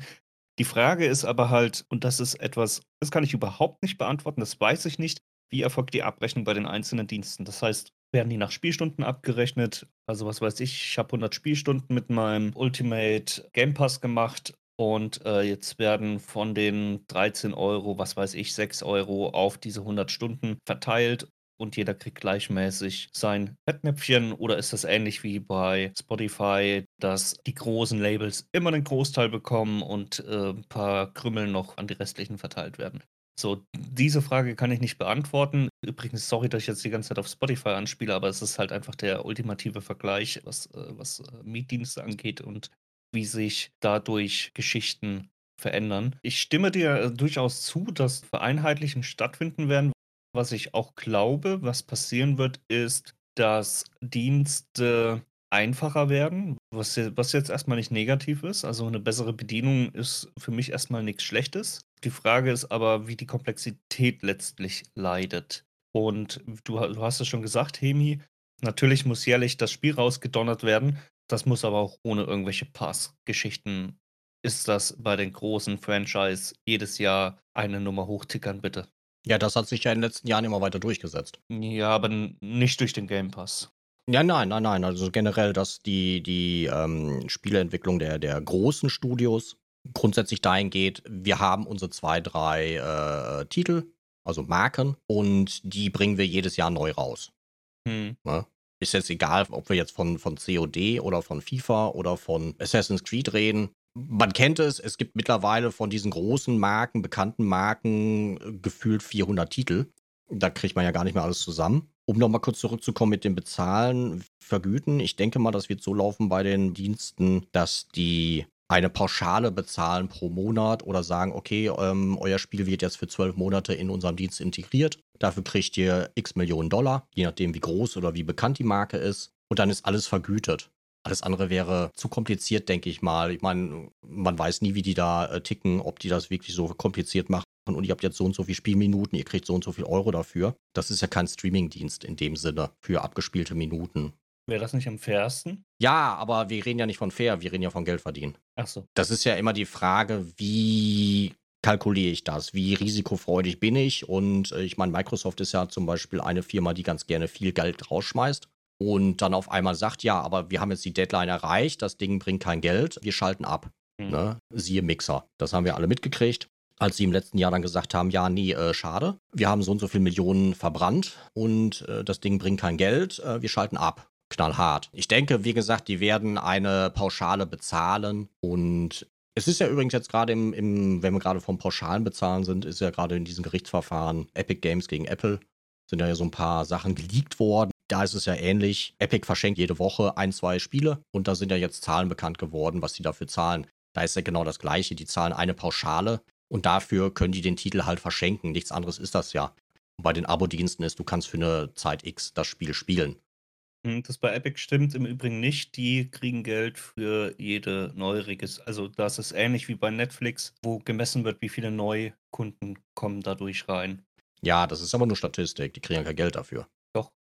A: Die Frage ist aber halt, und das ist etwas, das kann ich überhaupt nicht beantworten, das weiß ich nicht, wie erfolgt die Abrechnung bei den einzelnen Diensten? Das heißt, werden die nach Spielstunden abgerechnet? Also was weiß ich, ich habe 100 Spielstunden mit meinem Ultimate Game Pass gemacht und äh, jetzt werden von den 13 Euro, was weiß ich, 6 Euro auf diese 100 Stunden verteilt und jeder kriegt gleichmäßig sein Fettnäpfchen? Oder ist das ähnlich wie bei Spotify, dass die großen Labels immer einen Großteil bekommen und äh, ein paar Krümel noch an die restlichen verteilt werden? So, diese Frage kann ich nicht beantworten. Übrigens, sorry, dass ich jetzt die ganze Zeit auf Spotify anspiele, aber es ist halt einfach der ultimative Vergleich, was, äh, was äh, Mietdienste angeht und wie sich dadurch Geschichten verändern. Ich stimme dir äh, durchaus zu, dass Vereinheitlichen stattfinden werden. Was ich auch glaube, was passieren wird, ist, dass Dienste einfacher werden, was, jetzt erstmal nicht negativ ist. Also eine bessere Bedienung ist für mich erstmal nichts Schlechtes. Die Frage ist aber, wie die Komplexität letztlich leidet. Und du hast es schon gesagt, Hemi, natürlich muss jährlich das Spiel rausgedonnert werden, das muss aber auch ohne irgendwelche Pass-Geschichten. Ist das bei den großen Franchise jedes Jahr eine Nummer hochtickern, bitte?
B: Ja, das hat sich ja in den letzten Jahren immer weiter durchgesetzt.
A: Ja, aber nicht durch den Game Pass.
B: Ja, nein, nein, nein. Also generell, dass die, die ähm, Spieleentwicklung der, der großen Studios grundsätzlich dahin geht, wir haben unsere zwei, drei äh, Titel, also Marken, und die bringen wir jedes Jahr neu raus. Hm. Ne? Ist jetzt egal, ob wir jetzt von, von COD oder von FIFA oder von Assassin's Creed reden. Man kennt es, es gibt mittlerweile von diesen großen Marken, bekannten Marken, äh, gefühlt 400 Titel. Da kriegt man ja gar nicht mehr alles zusammen. Um nochmal kurz zurückzukommen mit dem Bezahlen, Vergüten. Ich denke mal, das wird so laufen bei den Diensten, dass die eine Pauschale bezahlen pro Monat oder sagen, okay, ähm, euer Spiel wird jetzt für zwölf Monate in unserem Dienst integriert. Dafür kriegt ihr x Millionen Dollar, je nachdem, wie groß oder wie bekannt die Marke ist. Und dann ist alles vergütet. Alles andere wäre zu kompliziert, denke ich mal. Ich meine, man weiß nie, wie die da äh, ticken, ob die das wirklich so kompliziert machen. Und ihr habt jetzt so und so viele Spielminuten, ihr kriegt so und so viel Euro dafür. Das ist ja kein Streamingdienst in dem Sinne für abgespielte Minuten.
A: Wäre das nicht am fairsten?
B: Ja, aber wir reden ja nicht von fair, wir reden ja von Geld verdienen.
A: Ach so.
B: Das ist ja immer die Frage, wie kalkuliere ich das? Wie risikofreudig bin ich? Und äh, ich meine, Microsoft ist ja zum Beispiel eine Firma, die ganz gerne viel Geld rausschmeißt und dann auf einmal sagt, ja, aber wir haben jetzt die Deadline erreicht, das Ding bringt kein Geld, wir schalten ab. Mhm. Ne? Siehe Mixer. Das haben wir alle mitgekriegt als sie im letzten Jahr dann gesagt haben, ja, nee, äh, schade, wir haben so und so viele Millionen verbrannt und äh, das Ding bringt kein Geld, äh, wir schalten ab knallhart. Ich denke, wie gesagt, die werden eine Pauschale bezahlen und es ist ja übrigens jetzt gerade im, im, wenn wir gerade vom Pauschalen bezahlen sind, ist ja gerade in diesem Gerichtsverfahren Epic Games gegen Apple, sind ja so ein paar Sachen geleakt worden. Da ist es ja ähnlich. Epic verschenkt jede Woche ein, zwei Spiele und da sind ja jetzt Zahlen bekannt geworden, was sie dafür zahlen. Da ist ja genau das Gleiche. Die zahlen eine Pauschale und dafür können die den Titel halt verschenken. Nichts anderes ist das ja. Und bei den Abo-Diensten ist, du kannst für eine Zeit X das Spiel spielen.
A: Hm, das bei Epic stimmt im Übrigen nicht. Die kriegen Geld für jede Neureges. Also das ist ähnlich wie bei Netflix, wo gemessen wird, wie viele Neukunden kommen dadurch rein.
B: Ja, das ist aber nur Statistik. Die kriegen ja kein Geld dafür.
A: Doch.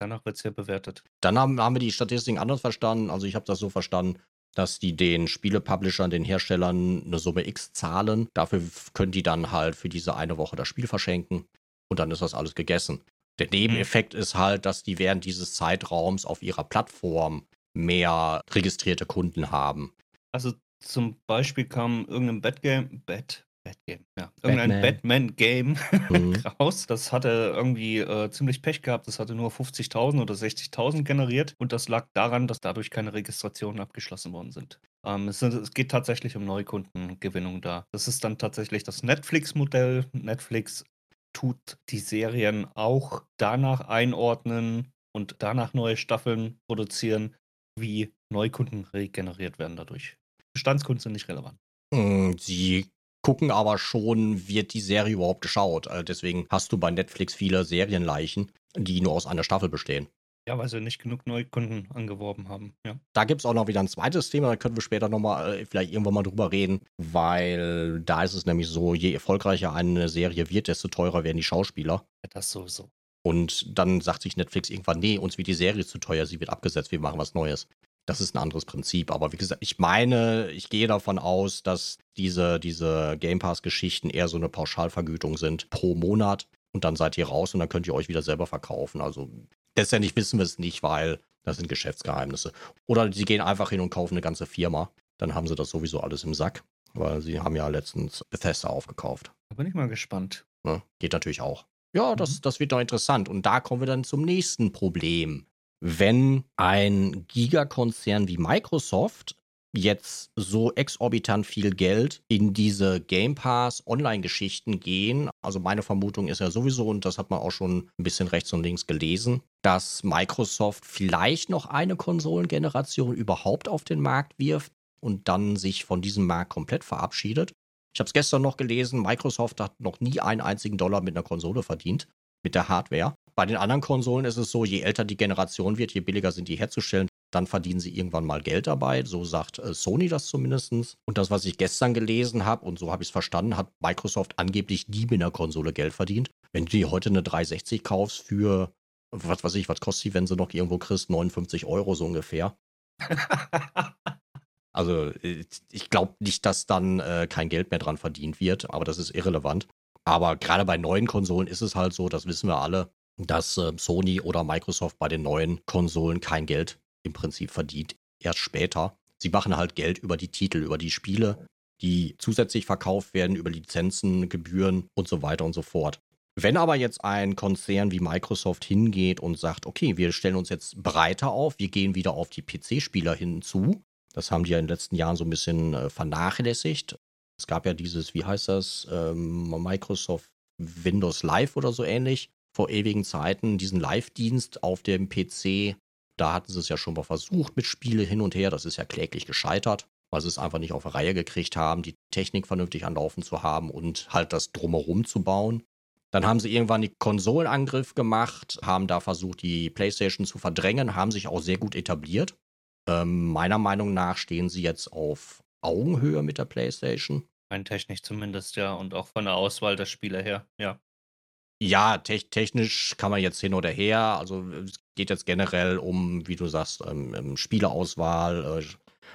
A: Danach wird es ja bewertet.
B: Dann haben, haben wir die Statistiken anders verstanden. Also ich habe das so verstanden, dass die den Spielepublishern, den Herstellern eine Summe X zahlen. Dafür können die dann halt für diese eine Woche das Spiel verschenken. Und dann ist das alles gegessen. Der mhm. Nebeneffekt ist halt, dass die während dieses Zeitraums auf ihrer Plattform mehr registrierte Kunden haben.
A: Also zum Beispiel kam irgendein Bad Game, Bad, Batgame, ja. Irgendein Batman-Game mhm. raus. Das hatte irgendwie äh, ziemlich Pech gehabt. Das hatte nur 50.000 oder 60.000 generiert. Und das lag daran, dass dadurch keine Registrationen abgeschlossen worden sind. Ähm, es, es, geht tatsächlich um Neukundengewinnung da. Das ist dann tatsächlich das Netflix-Modell. Netflix tut die Serien auch danach einordnen und danach neue Staffeln produzieren, wie Neukunden regeneriert werden dadurch. Bestandskunden sind nicht relevant.
B: Hm, sie gucken aber schon, wird die Serie überhaupt geschaut. Also deswegen hast du bei Netflix viele Serienleichen, die nur aus einer Staffel bestehen.
A: Ja, weil sie nicht genug Neukunden angeworben haben. Ja.
B: Da gibt es auch noch wieder ein zweites Thema, da können wir später nochmal äh, vielleicht irgendwann mal drüber reden, weil da ist es nämlich so, je erfolgreicher eine Serie wird, desto teurer werden die Schauspieler.
A: Ja, das sowieso.
B: Und dann sagt sich Netflix irgendwann, nee, uns wird die Serie zu teuer, sie wird abgesetzt, wir machen was Neues. Das ist ein anderes Prinzip. Aber wie gesagt, ich meine, ich gehe davon aus, dass diese, diese Game Pass-Geschichten eher so eine Pauschalvergütung sind pro Monat. Und dann seid ihr raus und dann könnt ihr euch wieder selber verkaufen. Also letztendlich wissen wir es nicht, weil das sind Geschäftsgeheimnisse. Oder sie gehen einfach hin und kaufen eine ganze Firma. Dann haben sie das sowieso alles im Sack. Weil sie haben ja letztens Bethesda aufgekauft.
A: Da bin ich mal gespannt.
B: Ne? Geht natürlich auch. Ja, das, mhm. das wird doch interessant. Und da kommen wir dann zum nächsten Problem wenn ein Gigakonzern wie Microsoft jetzt so exorbitant viel Geld in diese Game Pass Online-Geschichten gehen. Also meine Vermutung ist ja sowieso, und das hat man auch schon ein bisschen rechts und links gelesen, dass Microsoft vielleicht noch eine Konsolengeneration überhaupt auf den Markt wirft und dann sich von diesem Markt komplett verabschiedet. Ich habe es gestern noch gelesen, Microsoft hat noch nie einen einzigen Dollar mit einer Konsole verdient, mit der Hardware. Bei den anderen Konsolen ist es so, je älter die Generation wird, je billiger sind die herzustellen, dann verdienen sie irgendwann mal Geld dabei. So sagt äh, Sony das zumindest. Und das, was ich gestern gelesen habe, und so habe ich es verstanden, hat Microsoft angeblich nie mit einer Konsole Geld verdient. Wenn du dir heute eine 360 kaufst für, was weiß ich, was kostet sie, wenn sie noch irgendwo kriegst, 59 Euro so ungefähr. also äh, ich glaube nicht, dass dann äh, kein Geld mehr dran verdient wird, aber das ist irrelevant. Aber gerade bei neuen Konsolen ist es halt so, das wissen wir alle, dass äh, Sony oder Microsoft bei den neuen Konsolen kein Geld im Prinzip verdient. Erst später. Sie machen halt Geld über die Titel, über die Spiele, die zusätzlich verkauft werden, über Lizenzen, Gebühren und so weiter und so fort. Wenn aber jetzt ein Konzern wie Microsoft hingeht und sagt, okay, wir stellen uns jetzt breiter auf, wir gehen wieder auf die PC-Spieler hinzu, das haben die ja in den letzten Jahren so ein bisschen äh, vernachlässigt. Es gab ja dieses, wie heißt das, ähm, Microsoft Windows Live oder so ähnlich, vor ewigen Zeiten diesen Live-Dienst auf dem PC. Da hatten sie es ja schon mal versucht mit Spiele hin und her. Das ist ja kläglich gescheitert, weil sie es einfach nicht auf eine Reihe gekriegt haben, die Technik vernünftig anlaufen zu haben und halt das drumherum zu bauen. Dann haben sie irgendwann die Konsolenangriff gemacht, haben da versucht, die PlayStation zu verdrängen, haben sich auch sehr gut etabliert. Ähm, meiner Meinung nach stehen sie jetzt auf Augenhöhe mit der PlayStation.
A: Rein technisch zumindest, ja, und auch von der Auswahl der Spiele her, ja.
B: Ja, te technisch kann man jetzt hin oder her. Also es geht jetzt generell um, wie du sagst, ähm, ähm, Spieleauswahl, äh,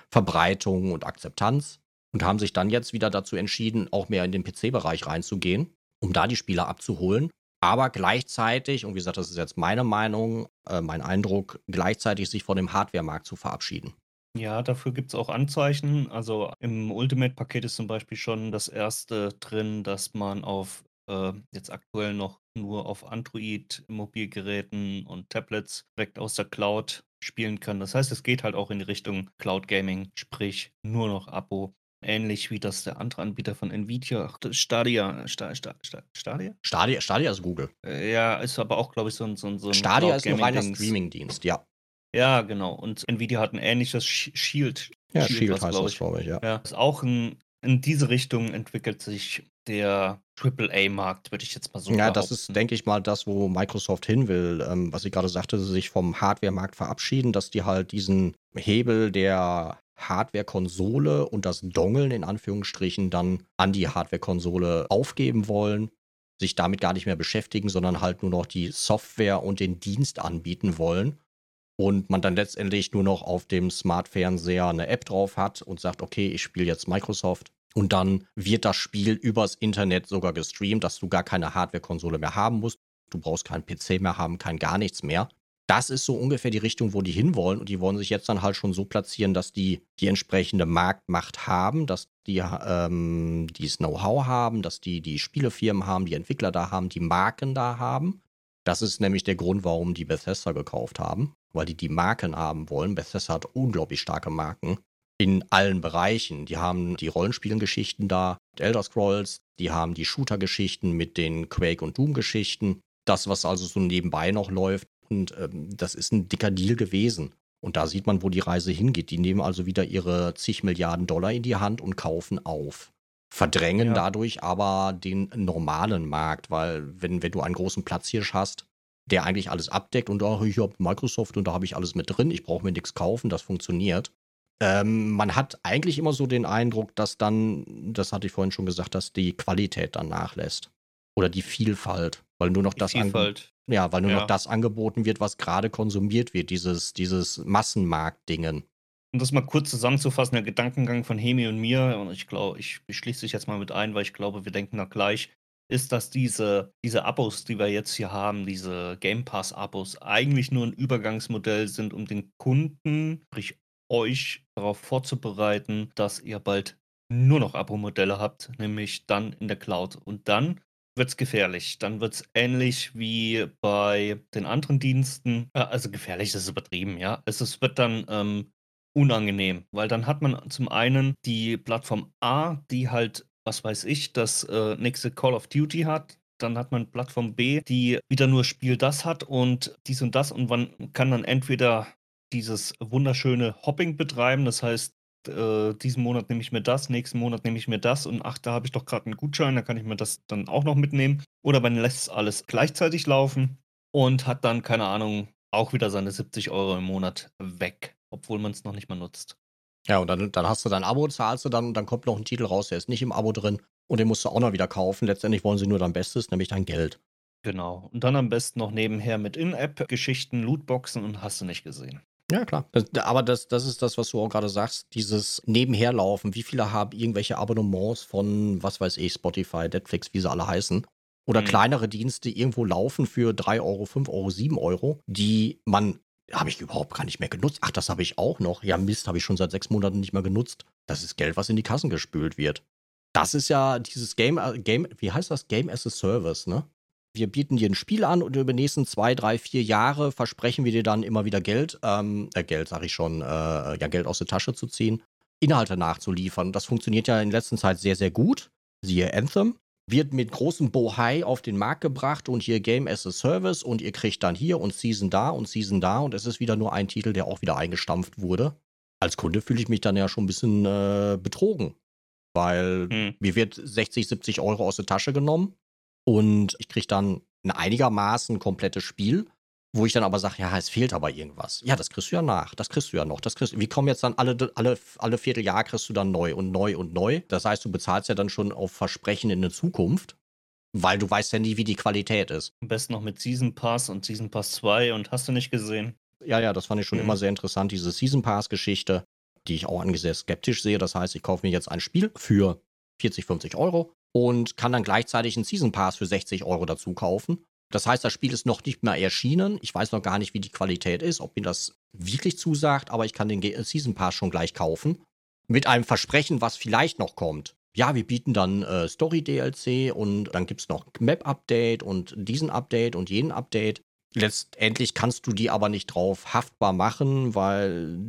B: Verbreitung und Akzeptanz und haben sich dann jetzt wieder dazu entschieden, auch mehr in den PC-Bereich reinzugehen, um da die Spieler abzuholen. Aber gleichzeitig, und wie gesagt, das ist jetzt meine Meinung, äh, mein Eindruck, gleichzeitig sich von dem Hardware-Markt zu verabschieden.
A: Ja, dafür gibt es auch Anzeichen. Also im Ultimate-Paket ist zum Beispiel schon das erste drin, dass man auf äh, jetzt aktuell noch nur auf Android-Mobilgeräten und Tablets direkt aus der Cloud spielen kann. Das heißt, es geht halt auch in die Richtung Cloud Gaming, sprich nur noch Abo. Ähnlich wie das der andere Anbieter von Nvidia, Stadia, Sta, Sta, Sta, Stadia?
B: Stadia? Stadia ist Google.
A: Äh, ja, ist aber auch, glaube ich, so ein, so ein, so
B: ein Stadia ist ein reiner Streaming-Dienst, ja.
A: Ja, genau. Und Nvidia hat ein ähnliches Shield.
B: Ja, Shield, Shield heißt das, glaube ich, ja.
A: ja. Ist auch ein, in diese Richtung entwickelt sich der AAA-Markt, würde ich jetzt mal so
B: sagen. Ja, das ist, denke ich mal, das, wo Microsoft hin will. Ähm, was ich gerade sagte, sich vom Hardware-Markt verabschieden, dass die halt diesen Hebel der Hardware-Konsole und das Dongeln in Anführungsstrichen dann an die Hardware-Konsole aufgeben wollen, sich damit gar nicht mehr beschäftigen, sondern halt nur noch die Software und den Dienst anbieten wollen. Und man dann letztendlich nur noch auf dem Smart-Fernseher eine App drauf hat und sagt, okay, ich spiele jetzt Microsoft und dann wird das Spiel übers Internet sogar gestreamt, dass du gar keine Hardware-Konsole mehr haben musst. Du brauchst keinen PC mehr haben, kein gar nichts mehr. Das ist so ungefähr die Richtung, wo die hinwollen. Und die wollen sich jetzt dann halt schon so platzieren, dass die die entsprechende Marktmacht haben, dass die ähm, das Know-how haben, dass die die Spielefirmen haben, die Entwickler da haben, die Marken da haben. Das ist nämlich der Grund, warum die Bethesda gekauft haben, weil die die Marken haben wollen. Bethesda hat unglaublich starke Marken in allen Bereichen. Die haben die Rollenspielengeschichten da, Elder Scrolls, die haben die Shooter-Geschichten mit den Quake- und Doom-Geschichten. Das, was also so nebenbei noch läuft. Und ähm, das ist ein dicker Deal gewesen. Und da sieht man, wo die Reise hingeht. Die nehmen also wieder ihre zig Milliarden Dollar in die Hand und kaufen auf. Verdrängen ja. dadurch aber den normalen Markt, weil wenn, wenn du einen großen Platzhirsch hast, der eigentlich alles abdeckt und oh, ich habe Microsoft und da habe ich alles mit drin, ich brauche mir nichts kaufen, das funktioniert, ähm, man hat eigentlich immer so den Eindruck, dass dann, das hatte ich vorhin schon gesagt, dass die Qualität dann nachlässt. Oder die Vielfalt. Weil nur noch die das
A: Vielfalt.
B: Ja, weil nur ja. noch das angeboten wird, was gerade konsumiert wird, dieses, dieses Massenmarkt-Dingen.
A: Um das mal kurz zusammenzufassen, der Gedankengang von Hemi und mir, und ich glaube, ich schließe dich jetzt mal mit ein, weil ich glaube, wir denken da gleich, ist, dass diese, diese Abos, die wir jetzt hier haben, diese Game Pass-Abos, eigentlich nur ein Übergangsmodell sind, um den Kunden, sprich euch darauf vorzubereiten, dass ihr bald nur noch Abo-Modelle habt, nämlich dann in der Cloud. Und dann wird es gefährlich. Dann wird es ähnlich wie bei den anderen Diensten. Äh, also gefährlich ist übertrieben, ja. Es, es wird dann ähm, unangenehm, weil dann hat man zum einen die Plattform A, die halt, was weiß ich, das äh, nächste Call of Duty hat. Dann hat man Plattform B, die wieder nur Spiel das hat und dies und das und man kann dann entweder dieses wunderschöne Hopping betreiben. Das heißt, äh, diesen Monat nehme ich mir das, nächsten Monat nehme ich mir das und ach, da habe ich doch gerade einen Gutschein, da kann ich mir das dann auch noch mitnehmen. Oder man lässt alles gleichzeitig laufen und hat dann, keine Ahnung, auch wieder seine 70 Euro im Monat weg, obwohl man es noch nicht mal nutzt.
B: Ja, und dann, dann hast du dein Abo, zahlst du dann und dann kommt noch ein Titel raus, der ist nicht im Abo drin und den musst du auch noch wieder kaufen. Letztendlich wollen sie nur dein Bestes, nämlich dein Geld.
A: Genau. Und dann am besten noch nebenher mit In-App-Geschichten, Lootboxen und hast du nicht gesehen.
B: Ja, klar. Das, aber das, das ist das, was du auch gerade sagst, dieses Nebenherlaufen. Wie viele haben irgendwelche Abonnements von, was weiß ich, Spotify, Netflix, wie sie alle heißen? Oder mhm. kleinere Dienste irgendwo laufen für 3 Euro, 5 Euro, 7 Euro, die man, habe ich überhaupt gar nicht mehr genutzt. Ach, das habe ich auch noch. Ja, Mist, habe ich schon seit sechs Monaten nicht mehr genutzt. Das ist Geld, was in die Kassen gespült wird. Das ist ja dieses Game, äh, Game, wie heißt das? Game as a Service, ne? wir bieten dir ein Spiel an und über die nächsten zwei, drei, vier Jahre versprechen wir dir dann immer wieder Geld, ähm, äh, Geld sage ich schon, äh, ja, Geld aus der Tasche zu ziehen, Inhalte nachzuliefern. Das funktioniert ja in letzter Zeit sehr, sehr gut. Siehe Anthem. Wird mit großem Bohai auf den Markt gebracht und hier Game as a Service und ihr kriegt dann hier und Season da und Season da und es ist wieder nur ein Titel, der auch wieder eingestampft wurde. Als Kunde fühle ich mich dann ja schon ein bisschen äh, betrogen, weil hm. mir wird 60, 70 Euro aus der Tasche genommen und ich kriege dann ein einigermaßen komplettes Spiel, wo ich dann aber sage, ja, es fehlt aber irgendwas. Ja, das kriegst du ja nach, das kriegst du ja noch. Das kriegst, wie kommen jetzt dann alle, alle, alle Vierteljahr kriegst du dann neu und neu und neu. Das heißt, du bezahlst ja dann schon auf Versprechen in der Zukunft, weil du weißt ja nie, wie die Qualität ist.
A: Am besten noch mit Season Pass und Season Pass 2 und hast du nicht gesehen.
B: Ja, ja, das fand ich schon mhm. immer sehr interessant, diese Season Pass-Geschichte, die ich auch sehr skeptisch sehe. Das heißt, ich kaufe mir jetzt ein Spiel für 40, 50 Euro und kann dann gleichzeitig einen Season Pass für 60 Euro dazu kaufen. Das heißt, das Spiel ist noch nicht mehr erschienen. Ich weiß noch gar nicht, wie die Qualität ist, ob mir das wirklich zusagt, aber ich kann den Season Pass schon gleich kaufen. Mit einem Versprechen, was vielleicht noch kommt. Ja, wir bieten dann äh, Story-DLC und dann gibt es noch Map-Update und diesen Update und jenen Update. Letztendlich kannst du die aber nicht drauf haftbar machen, weil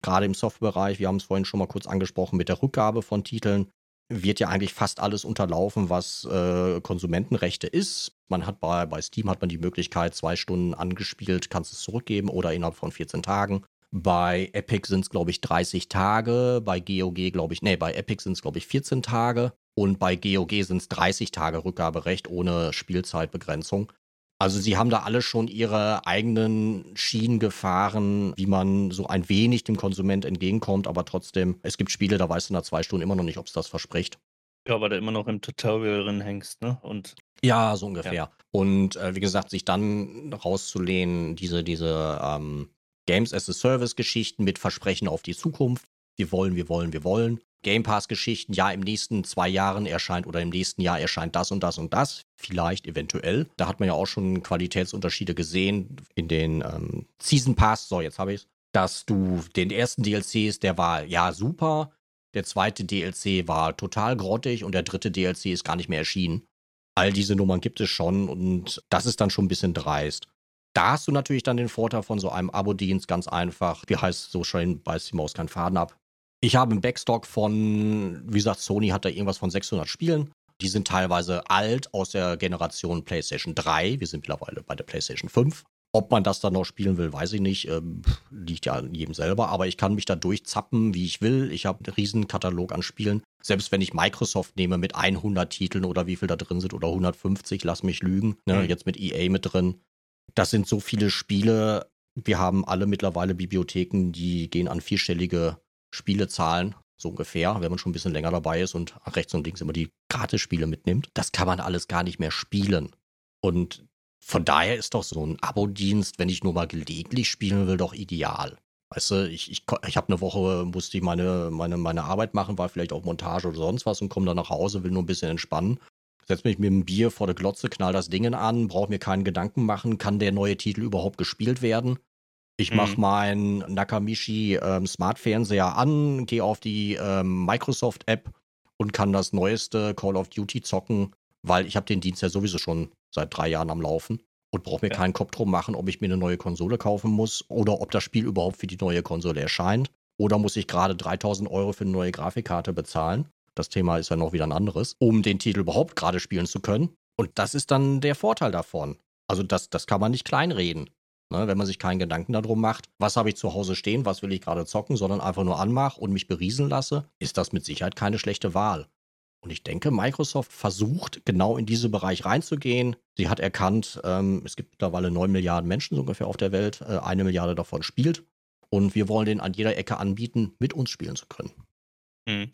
B: gerade im Softwarebereich, wir haben es vorhin schon mal kurz angesprochen, mit der Rückgabe von Titeln, wird ja eigentlich fast alles unterlaufen, was äh, Konsumentenrechte ist. Man hat bei, bei Steam hat man die Möglichkeit, zwei Stunden angespielt, kannst es zurückgeben oder innerhalb von 14 Tagen. Bei Epic sind es, glaube ich, 30 Tage. Bei GOG, glaube ich, nee, bei Epic sind es, glaube ich, 14 Tage. Und bei GOG sind es 30 Tage Rückgaberecht ohne Spielzeitbegrenzung. Also sie haben da alle schon ihre eigenen Schienen gefahren, wie man so ein wenig dem Konsument entgegenkommt, aber trotzdem, es gibt Spiele, da weißt du nach zwei Stunden immer noch nicht, ob es das verspricht.
A: Ja, weil du immer noch im Tutorial drin hängst, ne? Und
B: ja, so ungefähr. Ja. Und äh, wie gesagt, sich dann rauszulehnen, diese, diese ähm, Games as a Service-Geschichten mit Versprechen auf die Zukunft. Wir wollen, wir wollen, wir wollen. Game Pass-Geschichten, ja, im nächsten zwei Jahren erscheint oder im nächsten Jahr erscheint das und das und das. Vielleicht, eventuell. Da hat man ja auch schon Qualitätsunterschiede gesehen in den ähm, Season Pass. So, jetzt habe ich es. Dass du den ersten DLCs, der war ja super. Der zweite DLC war total grottig und der dritte DLC ist gar nicht mehr erschienen. All diese Nummern gibt es schon und das ist dann schon ein bisschen dreist. Da hast du natürlich dann den Vorteil von so einem Abo-Dienst ganz einfach. Wie heißt so schön, beißt die Maus keinen Faden ab. Ich habe einen Backstock von, wie gesagt, Sony hat da irgendwas von 600 Spielen. Die sind teilweise alt aus der Generation PlayStation 3. Wir sind mittlerweile bei der PlayStation 5. Ob man das dann noch spielen will, weiß ich nicht. Ähm, liegt ja an jedem selber. Aber ich kann mich da durchzappen, wie ich will. Ich habe einen riesen Katalog an Spielen. Selbst wenn ich Microsoft nehme mit 100 Titeln oder wie viel da drin sind oder 150, lass mich lügen. Ne? Mhm. Jetzt mit EA mit drin. Das sind so viele Spiele. Wir haben alle mittlerweile Bibliotheken, die gehen an vierstellige Spielezahlen, so ungefähr, wenn man schon ein bisschen länger dabei ist und rechts und links immer die Gratis-Spiele mitnimmt. Das kann man alles gar nicht mehr spielen. Und von daher ist doch so ein Abo-Dienst, wenn ich nur mal gelegentlich spielen will, doch ideal. Weißt du, ich, ich, ich habe eine Woche, musste ich meine, meine, meine Arbeit machen, war vielleicht auch Montage oder sonst was und komme dann nach Hause, will nur ein bisschen entspannen setze mich mit dem Bier vor der Glotze, knall das Ding an, brauche mir keinen Gedanken machen, kann der neue Titel überhaupt gespielt werden? Ich mache mhm. meinen Nakamichi ähm, Smart Fernseher an, gehe auf die ähm, Microsoft App und kann das neueste Call of Duty zocken, weil ich habe den Dienst ja sowieso schon seit drei Jahren am Laufen und brauche mir ja. keinen Kopf drum machen, ob ich mir eine neue Konsole kaufen muss oder ob das Spiel überhaupt für die neue Konsole erscheint. Oder muss ich gerade 3000 Euro für eine neue Grafikkarte bezahlen? Das Thema ist ja noch wieder ein anderes, um den Titel überhaupt gerade spielen zu können. Und das ist dann der Vorteil davon. Also das, das kann man nicht kleinreden. Ne, wenn man sich keinen Gedanken darum macht, was habe ich zu Hause stehen, was will ich gerade zocken, sondern einfach nur anmache und mich berieseln lasse, ist das mit Sicherheit keine schlechte Wahl. Und ich denke, Microsoft versucht genau in diesen Bereich reinzugehen. Sie hat erkannt, ähm, es gibt mittlerweile 9 Milliarden Menschen so ungefähr auf der Welt, äh, eine Milliarde davon spielt. Und wir wollen den an jeder Ecke anbieten, mit uns spielen zu können.
A: Mhm.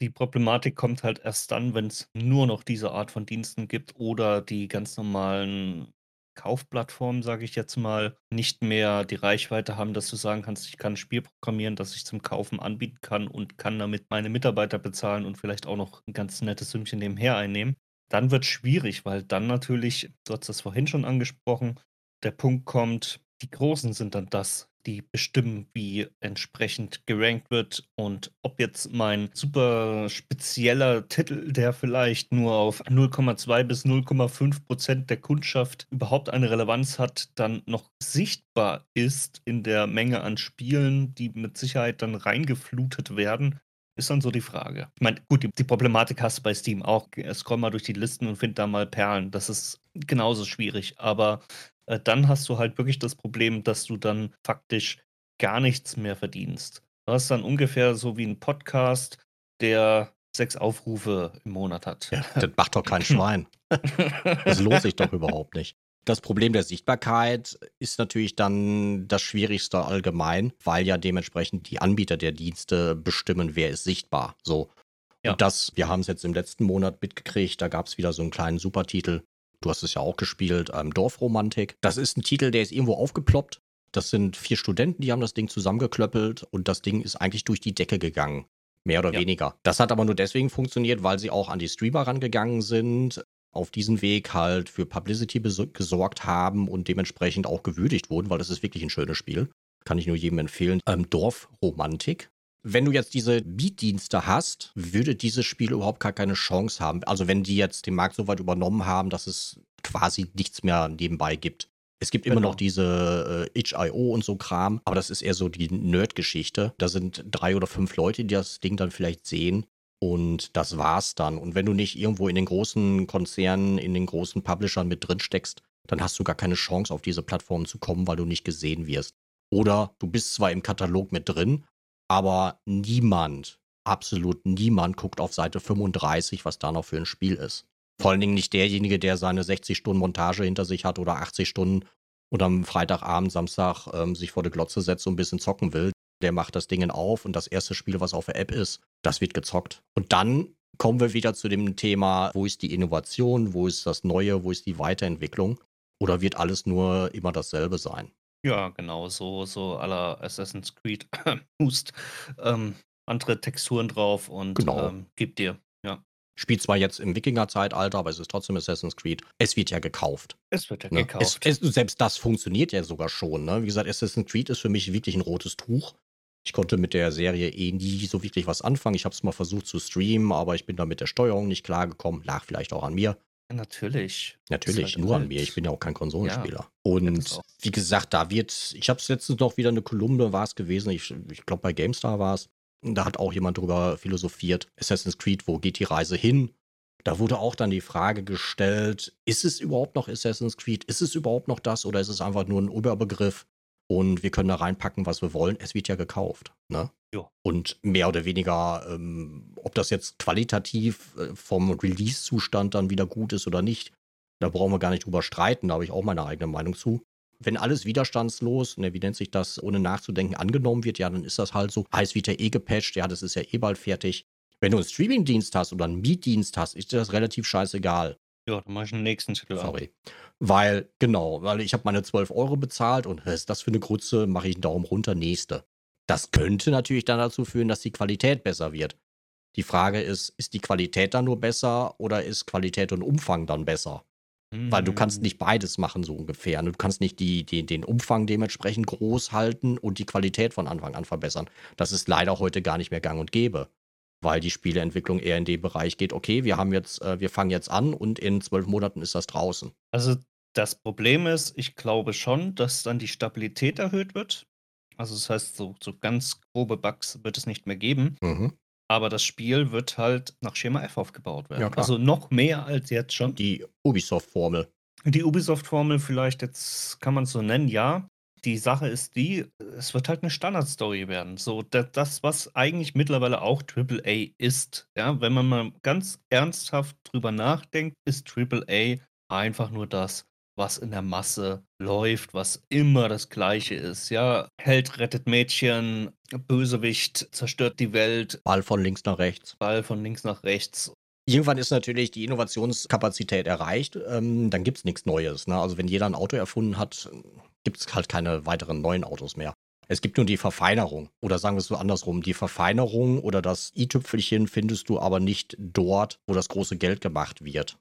A: Die Problematik kommt halt erst dann, wenn es nur noch diese Art von Diensten gibt oder die ganz normalen Kaufplattformen, sage ich jetzt mal, nicht mehr die Reichweite haben, dass du sagen kannst, ich kann ein Spiel programmieren, das ich zum Kaufen anbieten kann und kann damit meine Mitarbeiter bezahlen und vielleicht auch noch ein ganz nettes Sümmchen nebenher einnehmen. Dann wird es schwierig, weil dann natürlich, du hast das vorhin schon angesprochen, der Punkt kommt, die Großen sind dann das, die bestimmen, wie entsprechend gerankt wird und ob jetzt mein super spezieller Titel, der vielleicht nur auf 0,2 bis 0,5 Prozent der Kundschaft überhaupt eine Relevanz hat, dann noch sichtbar ist in der Menge an Spielen, die mit Sicherheit dann reingeflutet werden, ist dann so die Frage. Ich meine, gut, die, die, Problematik hast du bei Steam auch. Scroll mal durch die Listen und find da mal Perlen. Das ist genauso schwierig. Aber äh, dann hast du halt wirklich das Problem, dass du dann faktisch gar nichts mehr verdienst. Du hast dann ungefähr so wie ein Podcast, der sechs Aufrufe im Monat hat.
B: Ja, das macht doch kein Schwein. das lohnt sich doch überhaupt nicht. Das Problem der Sichtbarkeit ist natürlich dann das Schwierigste allgemein, weil ja dementsprechend die Anbieter der Dienste bestimmen, wer ist sichtbar. So. Ja. Und das, wir haben es jetzt im letzten Monat mitgekriegt, da gab es wieder so einen kleinen Supertitel, Du hast es ja auch gespielt, ähm, Dorfromantik. Das ist ein Titel, der ist irgendwo aufgeploppt. Das sind vier Studenten, die haben das Ding zusammengeklöppelt und das Ding ist eigentlich durch die Decke gegangen. Mehr oder ja. weniger. Das hat aber nur deswegen funktioniert, weil sie auch an die Streamer rangegangen sind, auf diesen Weg halt für Publicity gesorgt haben und dementsprechend auch gewürdigt wurden, weil das ist wirklich ein schönes Spiel. Kann ich nur jedem empfehlen. Ähm, Dorfromantik wenn du jetzt diese Beat-Dienste hast, würde dieses Spiel überhaupt gar keine Chance haben. Also wenn die jetzt den Markt so weit übernommen haben, dass es quasi nichts mehr nebenbei gibt. Es gibt genau. immer noch diese äh, Itch.io und so Kram, aber das ist eher so die Nerd-Geschichte. Da sind drei oder fünf Leute, die das Ding dann vielleicht sehen und das war's dann. Und wenn du nicht irgendwo in den großen Konzernen, in den großen Publishern mit drin steckst, dann hast du gar keine Chance, auf diese Plattform zu kommen, weil du nicht gesehen wirst. Oder du bist zwar im Katalog mit drin, aber niemand, absolut niemand guckt auf Seite 35, was da noch für ein Spiel ist. Vor allen Dingen nicht derjenige, der seine 60 Stunden Montage hinter sich hat oder 80 Stunden und am Freitagabend, Samstag ähm, sich vor die Glotze setzt und ein bisschen zocken will. Der macht das Ding auf und das erste Spiel, was auf der App ist, das wird gezockt. Und dann kommen wir wieder zu dem Thema, wo ist die Innovation, wo ist das Neue, wo ist die Weiterentwicklung? Oder wird alles nur immer dasselbe sein?
A: Ja, genau, so so à la Assassin's Creed Boost. Ähm, andere Texturen drauf und
B: Genau.
A: ähm, gibt dir. Ja.
B: Spielt zwar jetzt im Wikinger-Zeitalter, aber es ist trotzdem Assassin's Creed. Es wird ja gekauft.
A: Es wird ja
B: Ne? Es,
A: gekauft.
B: es, selbst das funktioniert ja sogar schon. Ne? Wie gesagt, Assassin's Creed ist für mich wirklich ein rotes Tuch. Ich konnte mit der Serie eh nie so wirklich was anfangen. Ich habe es mal versucht zu streamen, aber ich bin da mit der Steuerung nicht klargekommen. Lag vielleicht auch an mir.
A: Natürlich.
B: Natürlich,
A: halt
B: nur an
A: alt.
B: mir. Ich bin ja auch kein Konsolenspieler.
A: das
B: Und wie gesagt, da wird, ich habe es letztens noch wieder eine Kolumne, war es gewesen, ich, ich glaube bei GameStar war es. Da hat auch jemand drüber philosophiert. Assassin's Creed, wo geht die Reise hin? Da wurde auch dann die Frage gestellt, ist es überhaupt noch Assassin's Creed? Ist es überhaupt noch das oder ist es einfach nur ein Überbegriff? Und wir können da reinpacken, was wir wollen. Es wird ja gekauft. Ne?
A: Jo.
B: Und mehr oder weniger, ähm, ob das jetzt qualitativ äh, vom Release-Zustand dann wieder gut ist oder nicht, da brauchen wir gar nicht drüber streiten. Da habe ich auch meine eigene Meinung zu. Wenn alles widerstandslos, ne, wie nennt sich das, ohne nachzudenken, angenommen wird, ja, dann ist das halt so. Wird ja eh gepatcht, ja, das ist ja eh bald fertig. Wenn du einen Streaming-Dienst hast oder einen Mietdienst hast, ist dir das relativ scheißegal.
A: Ja, dann mache ich den nächsten Titel an.
B: Sorry. Weil, genau, weil ich habe meine 12 Euro bezahlt und was ist das für eine Grütze, mache ich einen Daumen runter, nächste. Das könnte natürlich dann dazu führen, dass die Qualität besser wird. Die Frage ist, ist die Qualität dann nur besser oder ist Qualität und Umfang dann besser? Weil du kannst
A: Hm.
B: nicht beides machen, so ungefähr. Du kannst nicht die, die, den Umfang dementsprechend groß halten und die Qualität von Anfang an verbessern. Das ist leider heute gar nicht mehr gang und gäbe. Weil die Spieleentwicklung eher in den Bereich geht, okay, wir haben jetzt, äh, wir fangen jetzt an und in zwölf Monaten ist das draußen.
A: Also das Problem ist, ich glaube schon, dass dann die Stabilität erhöht wird. Also das heißt, so, so ganz grobe Bugs wird es nicht mehr geben.
B: Mhm.
A: Aber das Spiel wird halt nach Schema F aufgebaut werden.
B: Ja,
A: also noch mehr als jetzt schon.
B: Die Ubisoft-Formel.
A: Die Ubisoft-Formel vielleicht, jetzt kann man es so nennen, ja. Die Sache ist die, es wird halt eine Standardstory werden. So, da- das, was eigentlich mittlerweile auch AAA ist. Ja, wenn man mal ganz ernsthaft drüber nachdenkt, ist AAA einfach nur das, was in der Masse läuft, was immer das Gleiche ist. Ja, Held rettet Mädchen, Bösewicht zerstört die Welt,
B: Ball von links nach rechts.
A: Ball von links nach rechts.
B: Irgendwann ist natürlich die Innovationskapazität erreicht. Ähm, dann gibt es nichts Neues. Ne? Also, wenn jeder ein Auto erfunden hat, gibt es halt keine weiteren neuen Autos mehr. Es gibt nur die Verfeinerung. Oder sagen wir es so andersrum. Die Verfeinerung oder das i-Tüpfelchen findest du aber nicht dort, wo das große Geld gemacht wird.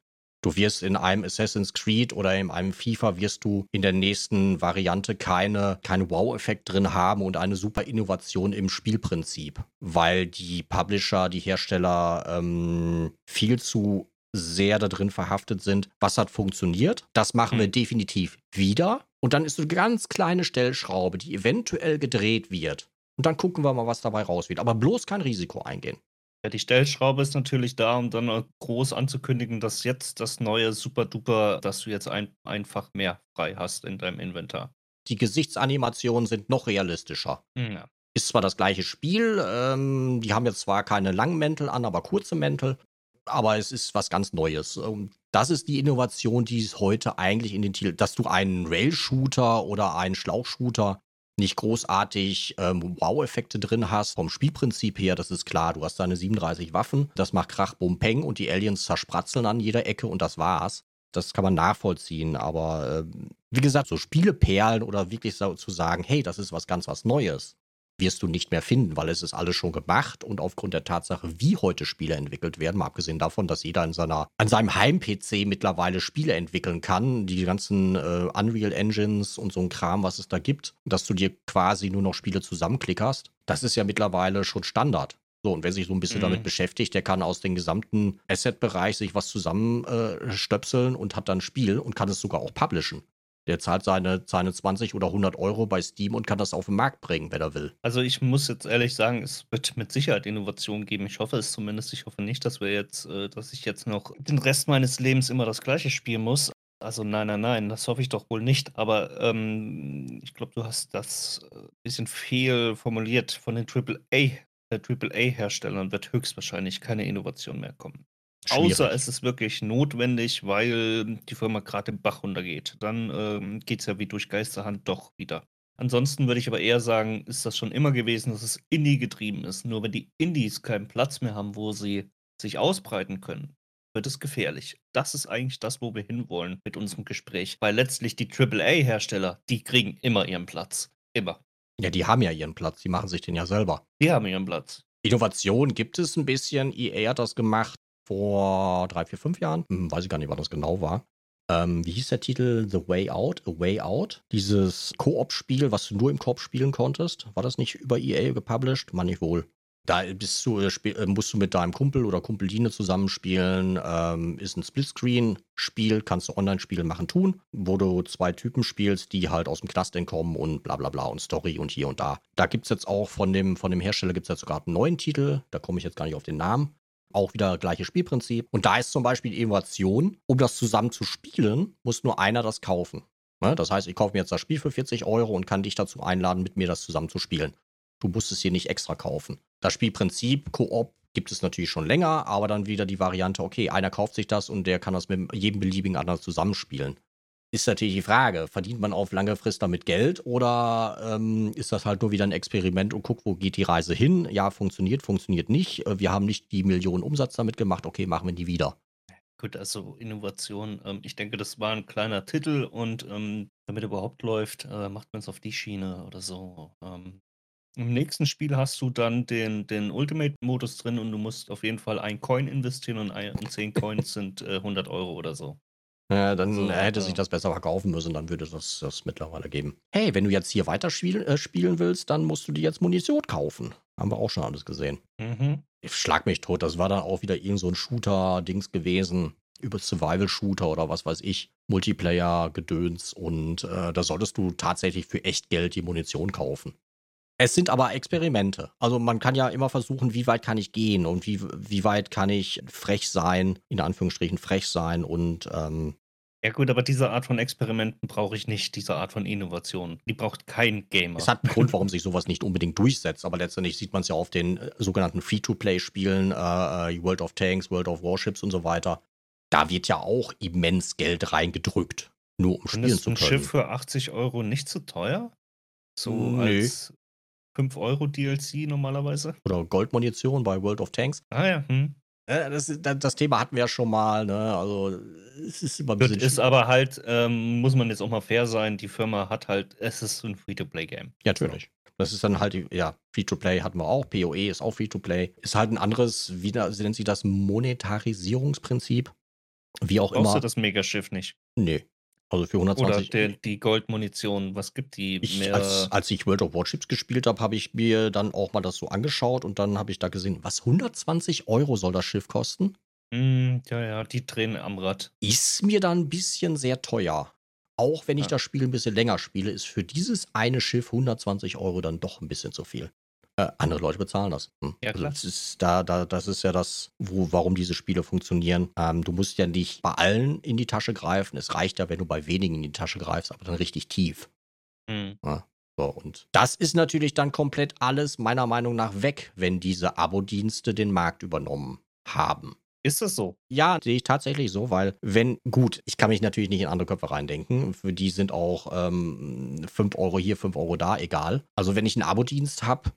B: Du wirst in einem Assassin's Creed oder in einem FIFA wirst du in der nächsten Variante keine, keinen Wow-Effekt drin haben und eine super Innovation im Spielprinzip, weil die Publisher, die Hersteller ähm, viel zu sehr da drin verhaftet sind. Was hat funktioniert? Das machen wir
A: Mhm.
B: definitiv wieder. Und dann ist so eine ganz kleine Stellschraube, die eventuell gedreht wird. Und dann gucken wir mal, was dabei raus wird. Aber bloß kein Risiko eingehen.
A: Ja, die Stellschraube ist natürlich da, um dann auch groß anzukündigen, dass jetzt das neue Super-Duper, dass du jetzt ein, einfach mehr frei hast in deinem Inventar.
B: Die Gesichtsanimationen sind noch realistischer.
A: Ja.
B: Ist zwar das gleiche Spiel, ähm, die haben jetzt zwar keine langen Mäntel an, aber kurze Mäntel, aber es ist was ganz Neues. Ähm, Das ist die Innovation, die es heute eigentlich in den Titel, dass du einen Rail-Shooter oder einen Schlauchshooter nicht großartig ähm, Wow-Effekte drin hast. Vom Spielprinzip her, das ist klar, du hast deine 37 Waffen, das macht Krach, Bum, Peng und die Aliens zerspratzeln an jeder Ecke und das war's. Das kann man nachvollziehen, aber ähm, wie gesagt, so Spieleperlen oder wirklich so zu sagen, hey, das ist was ganz was Neues, wirst du nicht mehr finden, weil es ist alles schon gemacht und aufgrund der Tatsache, wie heute Spiele entwickelt werden, mal abgesehen davon, dass jeder in seiner, an seinem Heim-PC mittlerweile Spiele entwickeln kann, die ganzen äh, Unreal Engines und so ein Kram, was es da gibt, dass du dir quasi nur noch Spiele zusammenklickerst, das ist ja mittlerweile schon Standard. So, und wer sich so ein bisschen
A: Mhm.
B: damit beschäftigt, der kann aus dem gesamten Asset-Bereich sich was zusammenstöpseln äh, und hat dann ein Spiel und kann es sogar auch publishen. Der zahlt seine, seine 20 oder 100 Euro bei Steam und kann das auf den Markt bringen, wenn er will.
A: Also ich muss jetzt ehrlich sagen, es wird mit Sicherheit Innovation geben. Ich hoffe es zumindest. Ich hoffe nicht, dass wir jetzt, äh, dass ich jetzt noch den Rest meines Lebens immer das gleiche spielen muss. Also nein, nein, nein, das hoffe ich doch wohl nicht. Aber ähm, ich glaube, du hast das ein bisschen fehl formuliert. Von den AAA, der AAA-Herstellern wird höchstwahrscheinlich keine Innovation mehr kommen. Außer
B: Schwierig.
A: es ist wirklich notwendig, weil die Firma gerade im Bach runtergeht. Dann ähm, geht es ja wie durch Geisterhand doch wieder. Ansonsten würde ich aber eher sagen, ist das schon immer gewesen, dass es Indie getrieben ist. Nur wenn die Indies keinen Platz mehr haben, wo sie sich ausbreiten können, wird es gefährlich. Das ist eigentlich das, wo wir hinwollen mit unserem Gespräch. Weil letztlich die AAA-Hersteller, die kriegen immer ihren Platz. Immer.
B: Ja, die haben ja ihren Platz, die machen sich den ja selber.
A: Die haben ihren Platz.
B: Innovation gibt es ein bisschen. EA hat das gemacht vor drei, vier, fünf Jahren. Hm, weiß ich gar nicht, wann das genau war. Ähm, wie hieß der Titel? The Way Out? A Way Out? Dieses Koop-Spiel, was du nur im Koop spielen konntest. War das nicht über EA gepublished? Mann, nicht wohl. Da bist du, äh, äh, musst du mit deinem Kumpel oder Kumpeline zusammenspielen. Ähm, ist ein Splitscreen-Spiel, kannst du Online-Spiele machen, tun, wo du zwei Typen spielst, die halt aus dem Knast entkommen und bla bla bla und Story und hier und da. Da gibt es jetzt auch von dem, von dem Hersteller gibt es jetzt sogar einen neuen Titel, da komme ich jetzt gar nicht auf den Namen. Auch wieder gleiches Spielprinzip. Und da ist zum Beispiel die Innovation, um das zusammen zu spielen, muss nur einer das kaufen. Ne? Das heißt, ich kaufe mir jetzt das Spiel für 40 Euro und kann dich dazu einladen, mit mir das zusammen zu spielen. Du musst es hier nicht extra kaufen. Das Spielprinzip Koop gibt es natürlich schon länger, aber dann wieder die Variante, okay, einer kauft sich das und der kann das mit jedem beliebigen anderen zusammenspielen. Ist natürlich die Frage, verdient man auf lange Frist damit Geld oder ähm, ist das halt nur wieder ein Experiment und guckt, wo geht die Reise hin? Ja, funktioniert, funktioniert nicht. Äh, wir haben nicht die Millionen Umsatz damit gemacht, okay, machen wir die wieder.
A: Gut, also Innovation, ähm, ich denke, das war ein kleiner Titel und ähm, damit er überhaupt läuft, äh, macht man es auf die Schiene oder so. Ähm, im nächsten Spiel hast du dann den, den Ultimate-Modus drin und du musst auf jeden Fall ein Coin investieren und, ein, und 10 Coins sind äh, 100 Euro oder so.
B: Ja, dann so, hätte ja. sich das besser verkaufen müssen, dann würde das das mittlerweile geben. Hey, wenn du jetzt hier weiter spiel, äh, spielen willst, dann musst du dir jetzt Munition kaufen. Haben wir auch schon alles gesehen. Mhm. Ich schlag mich tot, das war dann auch wieder irgend so ein Shooter-Dings gewesen. Über Survival-Shooter oder was weiß ich. Multiplayer-Gedöns und äh, da solltest du tatsächlich für echt Geld die Munition kaufen. Es sind aber Experimente. Also man kann ja immer versuchen, wie weit kann ich gehen und wie, wie weit kann ich frech sein, in Anführungsstrichen frech sein und ähm,
A: ja gut, aber diese Art von Experimenten brauche ich nicht, diese Art von Innovation. Die braucht kein Gamer.
B: Es hat einen Grund, warum sich sowas nicht unbedingt durchsetzt, aber letztendlich sieht man es ja auf den äh, sogenannten Free-to-Play-Spielen, äh, äh, World of Tanks, World of Warships und so weiter. Da wird ja auch immens Geld reingedrückt, nur um spielen zu können.
A: Ist ein Schiff für 80 Euro nicht zu teuer? So Nö. als 5 Euro DLC normalerweise.
B: Oder Goldmunition bei World of Tanks.
A: Ah ja. Hm.
B: Das, das, Thema hatten wir ja schon mal, ne? Also es ist immer ein
A: bisschen. Ist aber halt, ähm, muss man jetzt auch mal fair sein, die Firma hat halt, es ist so ein Free-to-Play-Game.
B: Ja, natürlich. Das ist dann halt, ja, Free-to-Play hatten wir auch, PoE ist auch Free-to-Play. Ist halt ein anderes, wie nennt sie das, Monetarisierungsprinzip? Wie auch Brauchst immer. Brauchst du
A: das Megaschiff nicht?
B: Nee, also für 120.
A: Oder der, die Goldmunition, was gibt die
B: ich, mehr? Als, als, ich World of Warships gespielt habe, habe ich mir dann auch mal das so angeschaut und dann habe ich da gesehen, was 120 Euro soll das Schiff kosten?
A: Mm, ja, ja, die drehen am Rad.
B: Ist mir dann ein bisschen sehr teuer. Auch wenn ich ja. das Spiel ein bisschen länger spiele, ist für dieses eine Schiff 120 Euro dann doch ein bisschen zu viel. Äh, andere Leute bezahlen das. Hm. Ja, also klar. Also das, ist da, da, das ist ja das, wo, warum diese Spiele funktionieren. Ähm, du musst ja nicht bei allen in die Tasche greifen. Es reicht ja, wenn du bei wenigen in die Tasche greifst, aber dann richtig tief. Mhm. Ja, so, und das ist natürlich dann komplett alles meiner Meinung nach weg, wenn diese Abo-Dienste den Markt übernommen haben.
A: Ist das so?
B: Ja, sehe ich tatsächlich so, weil wenn, gut, ich kann mich natürlich nicht in andere Köpfe reindenken. Für die sind auch ähm, 5 Euro hier, 5 Euro da, egal. Also wenn ich einen Abo-Dienst habe,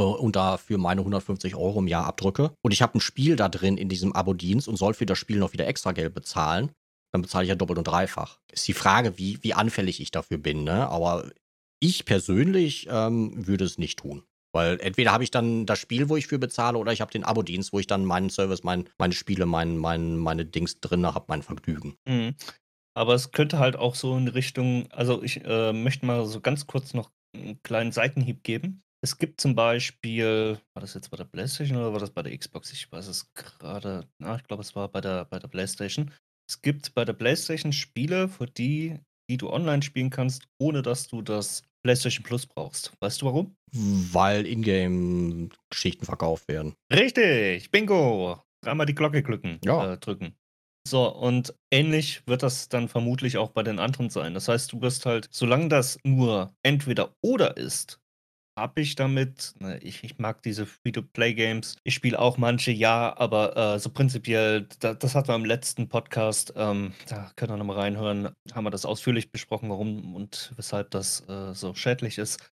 B: und dafür meine 150 Euro im Jahr abdrücke und ich habe ein Spiel da drin in diesem Abo-Dienst und soll für das Spiel noch wieder extra Geld bezahlen, dann bezahle ich ja doppelt und dreifach. Ist die Frage, wie, wie anfällig ich dafür bin, ne? Aber ich persönlich ähm, würde es nicht tun. Weil entweder habe ich dann das Spiel, wo ich für bezahle, oder ich habe den Abo-Dienst, wo ich dann meinen Service, mein, meine Spiele, mein, mein, meine Dings drin habe, mein Vergnügen.
A: Mhm. Aber es könnte halt auch so in Richtung, also ich äh, möchte mal so ganz kurz noch einen kleinen Seitenhieb geben. Es gibt zum Beispiel, war das jetzt bei der PlayStation oder war das bei der Xbox? Ich weiß es gerade. Na, ich glaube, es war bei der, bei der PlayStation. Es gibt bei der PlayStation Spiele, für die, die du online spielen kannst, ohne dass du das PlayStation Plus brauchst. Weißt du warum?
B: Weil Ingame-Geschichten verkauft werden.
A: Richtig, bingo. Dreimal die Glocke glücken, ja. äh, drücken. So, und ähnlich wird das dann vermutlich auch bei den anderen sein. Das heißt, du wirst halt, solange das nur entweder oder ist, habe ich damit. Ne, ich, ich mag diese Free-to-Play-Games. Ich spiele auch manche, ja, aber äh, so prinzipiell, da, das hatten wir im letzten Podcast, ähm, da könnt ihr nochmal reinhören, haben wir das ausführlich besprochen, warum und weshalb das äh, so schädlich ist.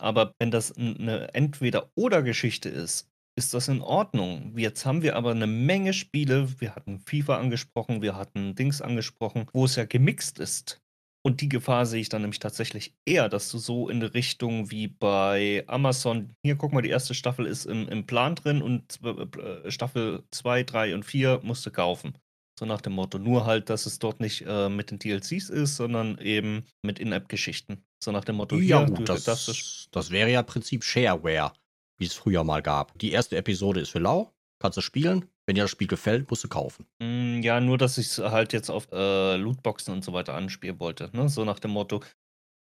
A: Aber wenn das eine Entweder-Oder-Geschichte ist, ist das in Ordnung. Jetzt haben wir aber eine Menge Spiele, wir hatten FIFA angesprochen, wir hatten Dings angesprochen, wo es ja gemixt ist. Und die Gefahr sehe ich dann nämlich tatsächlich eher, dass du so in eine Richtung wie bei Amazon, hier guck mal, die erste Staffel ist im, im Plan drin und äh, Staffel 2, 3 und 4 musst du kaufen. So nach dem Motto. Nur halt, dass es dort nicht äh, mit den DLCs ist, sondern eben mit In-App-Geschichten. So nach dem Motto,
B: Ja,
A: hier,
B: gut,
A: du,
B: das,
A: das
B: das wäre ja im Prinzip Shareware, wie es früher mal gab. Die erste Episode ist für lau, kannst du spielen. Wenn dir das Spiel gefällt, musst du kaufen.
A: Mm, Ja, nur, dass ich es halt jetzt auf äh, Lootboxen und so weiter anspielen wollte. Ne? So nach dem Motto,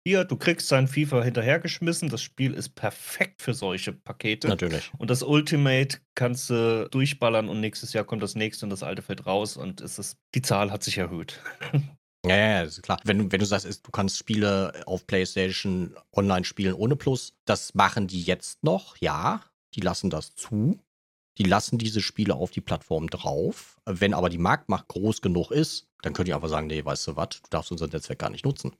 A: hier, du kriegst dein FIFA hinterhergeschmissen, das Spiel ist perfekt für solche Pakete.
B: Natürlich.
A: Und das Ultimate kannst du durchballern und nächstes Jahr kommt das nächste und das alte fällt raus und es ist, die Zahl hat sich erhöht.
B: Ja, ja, ist klar. Wenn, du- wenn du sagst, du kannst Spiele auf PlayStation online spielen ohne Plus, das machen die jetzt noch, ja. Die lassen das zu. Die lassen diese Spiele auf die Plattform drauf. Wenn aber die Marktmacht groß genug ist, dann könnt ihr einfach sagen, nee, weißt du was, du darfst unser Netzwerk gar nicht nutzen.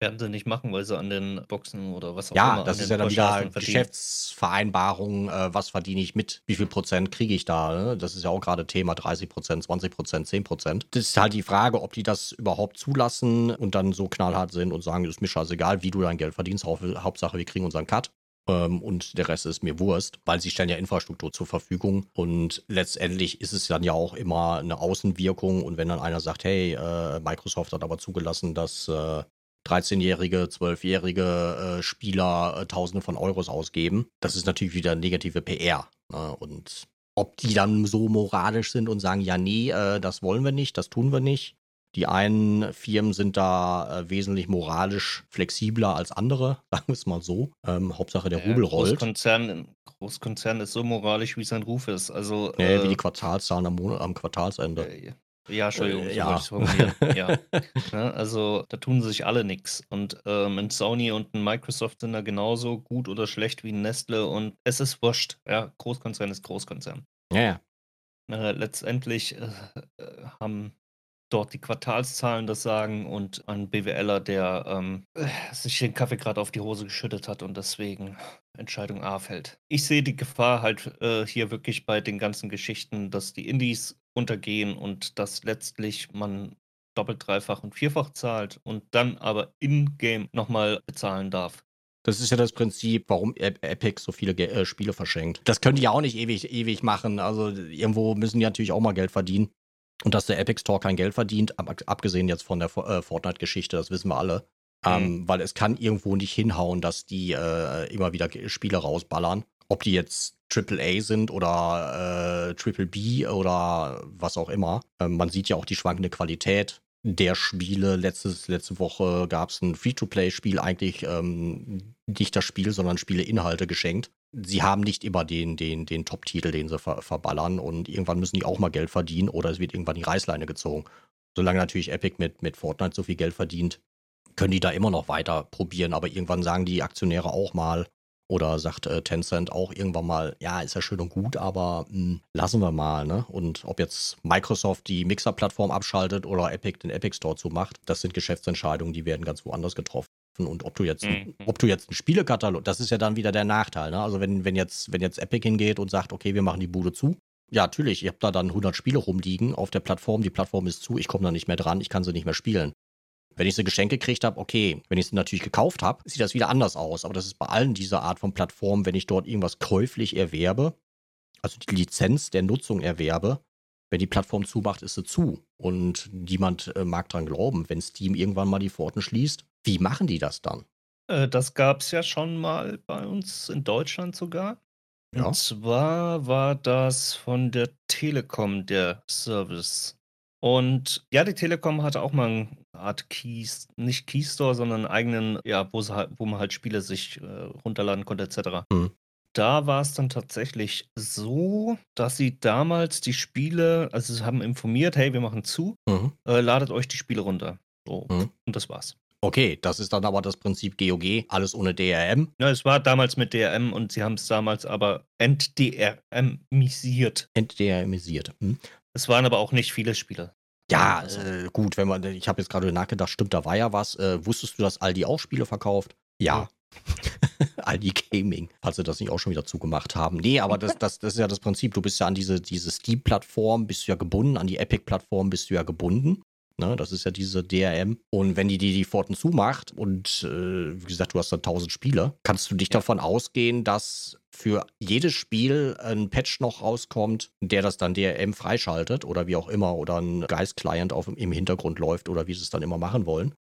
A: Werden sie nicht machen, weil sie an den Boxen oder was auch
B: Ja,
A: immer.
B: das
A: an
B: ist ja dann wieder. Geschäftsvereinbarung, äh, was verdiene ich mit, wie viel Prozent kriege ich da. Ne? Das ist ja auch gerade Thema 30 Prozent, 20 Prozent, 10 Prozent. Das ist halt die Frage, ob die das überhaupt zulassen und dann so knallhart sind und sagen, ist mir scheißegal, wie du dein Geld verdienst, Hau- Hauptsache wir kriegen unseren Cut. Ähm, und der Rest ist mir Wurst, weil sie stellen ja Infrastruktur zur Verfügung und letztendlich ist es dann ja auch immer eine Außenwirkung und wenn dann einer sagt, hey, äh, Microsoft hat aber zugelassen, dass äh, 13-jährige, 12-jährige äh, Spieler äh, Tausende von Euros ausgeben. Das ist natürlich wieder negative PR. Ne? Und ob die dann so moralisch sind und sagen, ja, nee, äh, das wollen wir nicht, das tun wir nicht. Die einen Firmen sind da äh, wesentlich moralisch flexibler als andere, sagen wir es mal so. Ähm, Hauptsache der
A: Ja,
B: Rubel rollt.
A: Großkonzern, Großkonzern ist so moralisch, wie sein Ruf ist. Also,
B: Ja, wie
A: äh,
B: die Quartalszahlen am, Monat, am Quartalsende.
A: äh, ja, Entschuldigung,
B: Äh,
A: so
B: ja.
A: formulieren. ja. Ne, also, da tun sich alle nichts. Und ähm, ein Sony und ein Microsoft sind da genauso gut oder schlecht wie ein Nestle und es ist wurscht. Ja, Großkonzern ist Großkonzern.
B: Ja, ja.
A: Äh, letztendlich äh, äh, haben dort die Quartalszahlen das sagen und ein BWLer, der ähm, äh, sich den Kaffee gerade auf die Hose geschüttet hat und deswegen Entscheidung A fällt. Ich sehe die Gefahr halt äh, hier wirklich bei den ganzen Geschichten, dass die Indies untergehen und dass letztlich man doppelt, dreifach und vierfach zahlt und dann aber in-game nochmal bezahlen darf.
B: Das ist ja das Prinzip, warum Ep- Epic so viele Ge äh, Spiele verschenkt. Das können die ja auch nicht ewig, ewig machen. Also irgendwo müssen die natürlich auch mal Geld verdienen. Und dass der Epic Store kein Geld verdient, ab abgesehen jetzt von der äh, Fortnite-Geschichte, das wissen wir alle. Ähm, weil es kann irgendwo nicht hinhauen, dass die äh, immer wieder Spiele rausballern. Ob die jetzt AAA sind oder äh, Triple B oder was auch immer. Ähm, man sieht ja auch die schwankende Qualität der Spiele. Letztes, letzte Woche gab es ein Free-to-Play-Spiel, eigentlich ähm, nicht das Spiel, sondern Spieleinhalte geschenkt. Sie haben nicht immer den, den, den Top-Titel, den sie ver verballern und irgendwann müssen die auch mal Geld verdienen oder es wird irgendwann die Reißleine gezogen. Solange natürlich Epic mit, mit Fortnite so viel Geld verdient, können die da immer noch weiter probieren, aber irgendwann sagen die Aktionäre auch mal, oder sagt äh, Tencent auch irgendwann mal, ja, ist ja schön und gut, aber mh, lassen wir mal, ne? Und ob jetzt Microsoft die Mixer-Plattform abschaltet oder Epic den Epic Store zumacht, das sind Geschäftsentscheidungen, die werden ganz woanders getroffen. Und ob du jetzt,
A: Mhm.
B: ob du jetzt einen Spielekatalog, das ist ja dann wieder der Nachteil, ne? Also wenn, wenn jetzt, wenn jetzt Epic hingeht und sagt, okay, wir machen die Bude zu, ja, natürlich, ihr habt da dann 100 Spiele rumliegen auf der Plattform, die Plattform ist zu, ich komme da nicht mehr dran, ich kann sie nicht mehr spielen. Wenn ich sie geschenkt gekriegt habe, okay. Wenn ich sie natürlich gekauft habe, sieht das wieder anders aus. Aber das ist bei allen dieser Art von Plattformen, wenn ich dort irgendwas käuflich erwerbe, also die Lizenz der Nutzung erwerbe, wenn die Plattform zumacht, ist sie zu. Und niemand äh, mag dran glauben, wenn Steam irgendwann mal die Pforten schließt. Wie machen die das dann?
A: Äh, das gab es ja schon mal bei uns in Deutschland sogar.
B: Ja.
A: Und zwar war das von der Telekom, der Service. Und ja, die Telekom hatte auch mal eine Art Keys, nicht Keystore, sondern einen eigenen, ja, wo, sie halt, wo man halt Spiele sich äh, runterladen konnte, etc.
B: Mhm.
A: Da war es dann tatsächlich so, dass sie damals die Spiele, also sie haben informiert, hey, wir machen zu,
B: Mhm.
A: äh, ladet euch die Spiele runter. So,
B: Mhm.
A: und das war's.
B: Okay, das ist dann aber das Prinzip GOG, alles ohne DRM.
A: Ja, es war damals mit DRM und sie haben es damals aber entDRMisiert.
B: Entdrmisiert. Hm?
A: Es waren aber auch nicht viele Spiele.
B: Ja, äh, gut, wenn man, ich habe jetzt gerade nachgedacht, stimmt, da war ja was. Äh, wusstest du, dass Aldi auch Spiele verkauft? Ja. Aldi Gaming, falls sie das nicht auch schon wieder zugemacht haben. Nee, aber das, das, das ist ja das Prinzip. Du bist ja an diese, diese Steam-Plattform, bist du ja gebunden, an die Epic-Plattform bist du ja gebunden. Ne? Das ist ja diese DRM. Und wenn die die, die Pforten zumacht und äh, wie gesagt, du hast dann 1000 Spiele, kannst du dich ja. davon ausgehen, dass für jedes Spiel ein Patch noch rauskommt, der das dann DRM freischaltet oder wie auch immer oder ein Geist-Client im Hintergrund läuft oder wie sie es dann immer machen wollen.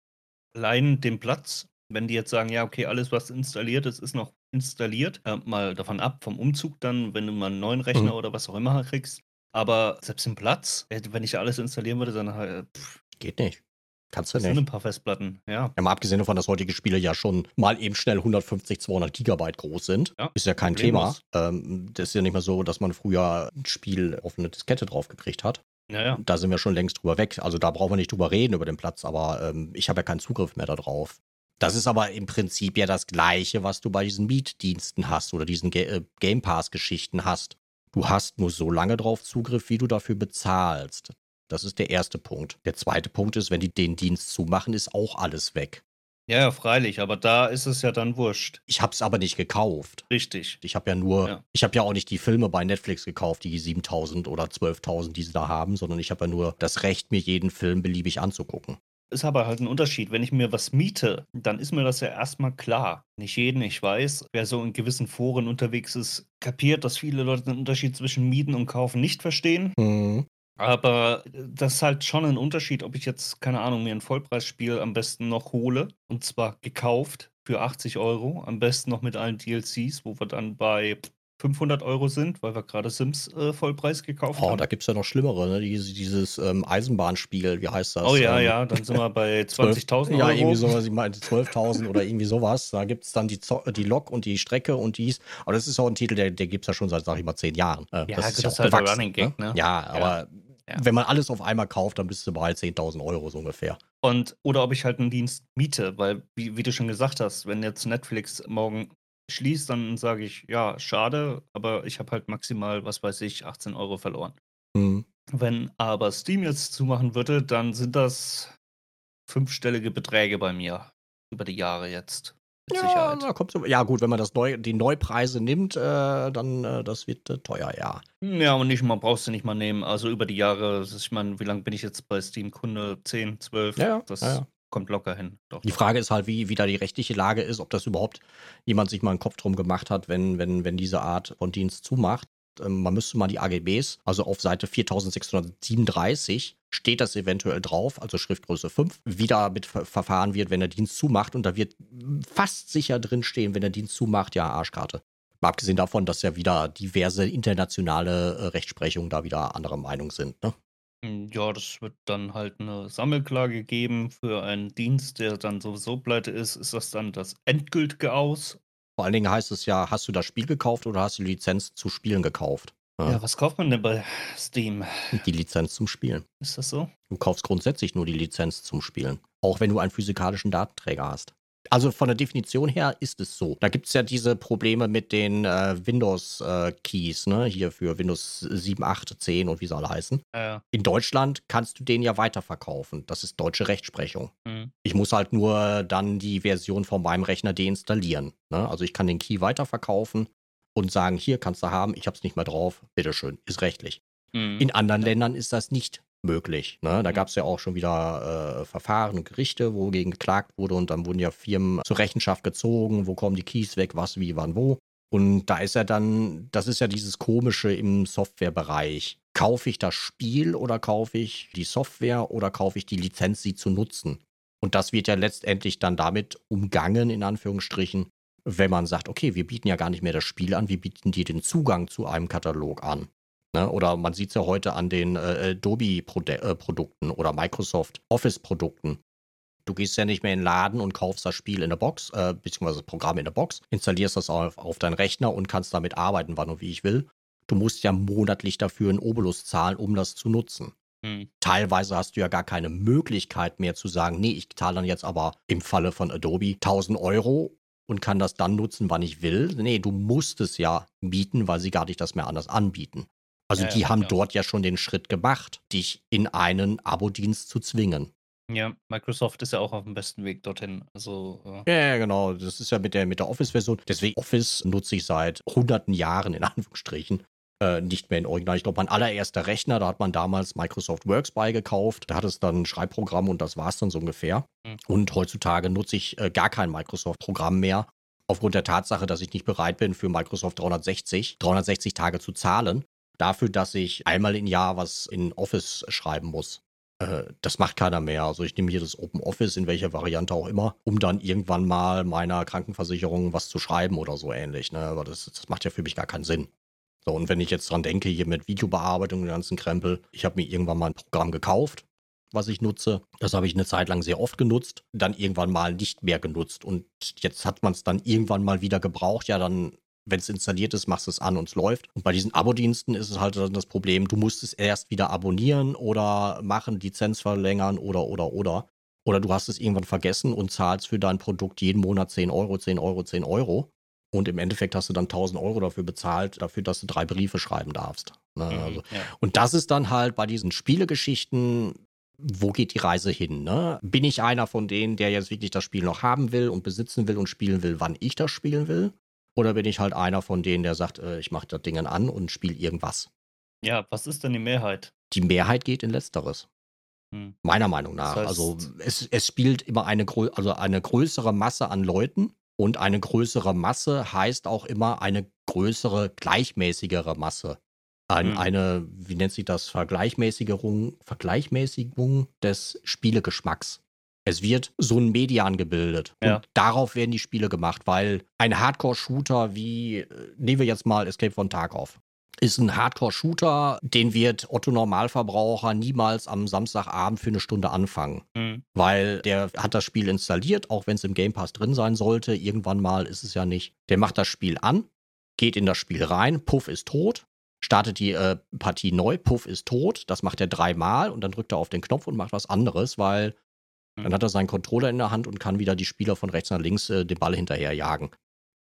A: Allein den Platz, wenn die jetzt sagen, ja, okay, alles, was installiert ist, ist noch installiert, äh, mal davon ab, vom Umzug dann, wenn du mal einen neuen Rechner mhm. oder was auch immer kriegst. Aber selbst im Platz, äh, wenn ich alles installieren würde, dann halt.
B: Pff, Geht nicht. Kannst du
A: das
B: nicht.
A: sind ein paar Festplatten, ja.
B: Ja, mal abgesehen davon, dass heutige Spiele ja schon mal eben schnell 150, 200 Gigabyte groß sind. Ja, ist ja kein Thema. Ähm, das ist ja nicht mehr so, dass man früher ein Spiel auf eine Diskette draufgekriegt hat. Ja, ja. Da sind wir schon längst drüber weg. Also da brauchen wir nicht drüber reden über den Platz, aber ähm, ich habe ja keinen Zugriff mehr darauf. Das ist aber im Prinzip ja das Gleiche, was du bei diesen Mietdiensten hast oder diesen Ga äh, Game Pass-Geschichten hast. Du hast nur so lange drauf Zugriff, wie du dafür bezahlst. Das ist der erste Punkt. Der zweite Punkt ist, wenn die den Dienst zumachen, ist auch alles weg.
A: Ja, ja, freilich, aber da ist es ja dann wurscht.
B: Ich habe es aber nicht gekauft.
A: Richtig.
B: Ich habe ja nur, ja. ich habe ja auch nicht die Filme bei Netflix gekauft, die 7000 oder 12.000, die sie da haben, sondern ich habe ja nur das Recht, mir jeden Film beliebig anzugucken.
A: Ist aber halt ein Unterschied. Wenn ich mir was miete, dann ist mir das ja erstmal klar. Nicht jeden, ich weiß, wer so in gewissen Foren unterwegs ist, kapiert, dass viele Leute den Unterschied zwischen Mieten und Kaufen nicht verstehen. Mhm. Aber das ist halt schon ein Unterschied, ob ich jetzt, keine Ahnung, mir ein Vollpreisspiel am besten noch hole. Und zwar gekauft für 80 Euro. Am besten noch mit allen DLCs, wo wir dann bei 500 Euro sind, weil wir gerade Sims äh, Vollpreis gekauft
B: oh,
A: haben.
B: da gibt es ja noch schlimmere, ne? Dieses, dieses ähm, Eisenbahnspiel, wie heißt das?
A: Oh ja, ähm, ja, dann sind wir bei 20.000 Euro.
B: Ja, irgendwie sowas, ich meinte 12.000 oder irgendwie sowas. Da gibt es dann die, die Lok und die Strecke und dies. Aber das ist auch ein Titel, der, der gibt es ja schon seit, sag ich mal, zehn Jahren.
A: Äh, ja, das ist, ja das ist halt ein Running Gag,
B: ne? ne? Ja, aber ja. Wenn man alles auf einmal kauft, dann bist du bei 10.000 Euro so ungefähr.
A: Und, oder ob ich halt einen Dienst miete, weil, wie, wie du schon gesagt hast, wenn jetzt Netflix morgen schließt, dann sage ich, ja, schade, aber ich habe halt maximal, was weiß ich, 18 Euro verloren. Mhm. Wenn aber Steam jetzt zumachen würde, dann sind das fünfstellige Beträge bei mir über die Jahre jetzt.
B: Mit ja, Sicherheit. Da kommt ja, gut, wenn man das Neu, die Neupreise nimmt, äh, dann äh, das wird äh, teuer, ja.
A: Ja, und nicht mal brauchst du nicht mal nehmen. Also über die Jahre, ich meine, wie lange bin ich jetzt bei Steam Kunde? 10, 12?
B: Ja,
A: das
B: ja, ja
A: kommt locker hin.
B: Doch, die Frage ist halt, wie, wie da die rechtliche Lage ist, ob das überhaupt jemand sich mal einen Kopf drum gemacht hat, wenn, wenn, wenn diese Art von Dienst zumacht. Ähm, man müsste mal die AGBs, also auf Seite 4637 steht das eventuell drauf, also Schriftgröße 5, wie damit verfahren wird, wenn der Dienst zumacht. Und da wird fast sicher drinstehen, wenn der Dienst zumacht, ja, Arschkarte. Mal abgesehen davon, dass ja wieder diverse internationale äh, Rechtsprechungen da wieder anderer Meinung sind. Ne?
A: Hm, ja, das wird dann halt eine Sammelklage geben für einen Dienst, der dann sowieso pleite ist. Ist das dann das endgültige Aus?
B: Vor allen Dingen heißt es ja, hast du das Spiel gekauft oder hast du die Lizenz zu spielen gekauft?
A: Ja, Ja, was kauft man denn bei Steam?
B: Die Lizenz zum Spielen.
A: Ist das so?
B: Du kaufst grundsätzlich nur die Lizenz zum Spielen. Auch wenn du einen physikalischen Datenträger hast. Also von der Definition her ist es so. Da gibt es ja diese Probleme mit den äh, Windows-Keys, äh, ne? Hier für Windows 7, 8, 10 und wie sie alle heißen.
A: Ja.
B: In Deutschland kannst du den ja weiterverkaufen. Das ist deutsche Rechtsprechung. Mhm. Ich muss halt nur dann die Version von meinem Rechner deinstallieren. Ne? Also ich kann den Key weiterverkaufen und sagen, hier kannst du haben, ich habe es nicht mehr drauf, bitteschön, ist rechtlich. Mhm. In anderen ja. Ländern ist das nicht möglich. Ne? Da mhm. gab es ja auch schon wieder äh, Verfahren und Gerichte, wogegen geklagt wurde und dann wurden ja Firmen zur Rechenschaft gezogen, wo kommen die Keys weg, was, wie, wann, wo. Und da ist ja dann, das ist ja dieses Komische im Softwarebereich. Kaufe ich das Spiel oder kaufe ich die Software oder kaufe ich die Lizenz, sie zu nutzen? Und das wird ja letztendlich dann damit umgangen, in Anführungsstrichen, wenn man sagt, okay, wir bieten ja gar nicht mehr das Spiel an, wir bieten dir den Zugang zu einem Katalog an. Ne? Oder man sieht es ja heute an den äh, Adobe-Produkten äh, oder Microsoft Office-Produkten. Du gehst ja nicht mehr in den Laden und kaufst das Spiel in der Box, äh, beziehungsweise das Programm in der Box, installierst das auf, auf deinen Rechner und kannst damit arbeiten, wann und wie ich will. Du musst ja monatlich dafür einen Obolus zahlen, um das zu nutzen. Hm. Teilweise hast du ja gar keine Möglichkeit mehr zu sagen, nee, ich zahle dann jetzt aber im Falle von Adobe 1000 Euro und kann das dann nutzen, wann ich will. Nee, du musst es ja bieten, weil sie gar nicht das mehr anders anbieten. Also ja, die ja, haben ja. dort ja schon den Schritt gemacht, dich in einen Abo-Dienst zu zwingen.
A: Ja, Microsoft ist ja auch auf dem besten Weg dorthin. Also,
B: äh ja, ja, genau. Das ist ja mit der, mit der Office-Version. Deswegen Office nutze ich seit hunderten Jahren, in Anführungsstrichen. Äh, nicht mehr in Original. Ich glaube, mein allererster Rechner, da hat man damals Microsoft Works beigekauft. Da hat es dann ein Schreibprogramm und das war es dann so ungefähr. Mhm. Und heutzutage nutze ich äh, gar kein Microsoft-Programm mehr. Aufgrund der Tatsache, dass ich nicht bereit bin, für Microsoft 360, 360 Tage zu zahlen. Dafür, dass ich einmal im Jahr was in Office schreiben muss. Äh, das macht keiner mehr. Also ich nehme hier das Open Office in welcher Variante auch immer, um dann irgendwann mal meiner Krankenversicherung was zu schreiben oder so ähnlich. Ne? Aber das, das macht ja für mich gar keinen Sinn. So, und wenn ich jetzt dran denke, hier mit Videobearbeitung und ganzen Krempel, ich habe mir irgendwann mal ein Programm gekauft, was ich nutze. Das habe ich eine Zeit lang sehr oft genutzt, dann irgendwann mal nicht mehr genutzt. Und jetzt hat man es dann irgendwann mal wieder gebraucht. Ja, dann, wenn es installiert ist, machst du es an und es läuft. Und bei diesen Abo-Diensten ist es halt dann das Problem, du musst es erst wieder abonnieren oder machen, Lizenz verlängern oder, oder, oder. Oder du hast es irgendwann vergessen und zahlst für dein Produkt jeden Monat 10 Euro, 10 Euro, 10 Euro. Und im Endeffekt hast du dann 1000 Euro dafür bezahlt, dafür, dass du drei Briefe schreiben darfst. Ne? Mhm, also, ja. Und das ist dann halt bei diesen Spielegeschichten, wo geht die Reise hin? Ne? Bin ich einer von denen, der jetzt wirklich das Spiel noch haben will und besitzen will und spielen will, wann ich das spielen will? Oder bin ich halt einer von denen, der sagt, äh, ich mache das Ding an und spiele irgendwas?
A: Ja, was ist denn die Mehrheit?
B: Die Mehrheit geht in Letzteres. Hm. Meiner Meinung nach. Das also, heißt, also es, es spielt immer eine, also eine größere Masse an Leuten und eine größere Masse heißt auch immer eine größere, gleichmäßigere Masse. Ein, mhm. Eine, wie nennt sich das, Vergleichmäßigung, Vergleichmäßigung des Spielegeschmacks. Es wird so ein Median gebildet. Ja. Und darauf werden die Spiele gemacht, weil ein Hardcore-Shooter wie, äh, nehmen wir jetzt mal Escape von Tarkov ist ein Hardcore-Shooter, den wird Otto Normalverbraucher niemals am Samstagabend für eine Stunde anfangen. Mhm. Weil der hat das Spiel installiert, auch wenn es im Game Pass drin sein sollte. Irgendwann mal ist es ja nicht. Der macht das Spiel an, geht in das Spiel rein, Puff ist tot, startet die äh, Partie neu, Puff ist tot. Das macht er dreimal und dann drückt er auf den Knopf und macht was anderes, weil. Dann hat er seinen Controller in der Hand und kann wieder die Spieler von rechts nach links äh, den Ball hinterherjagen.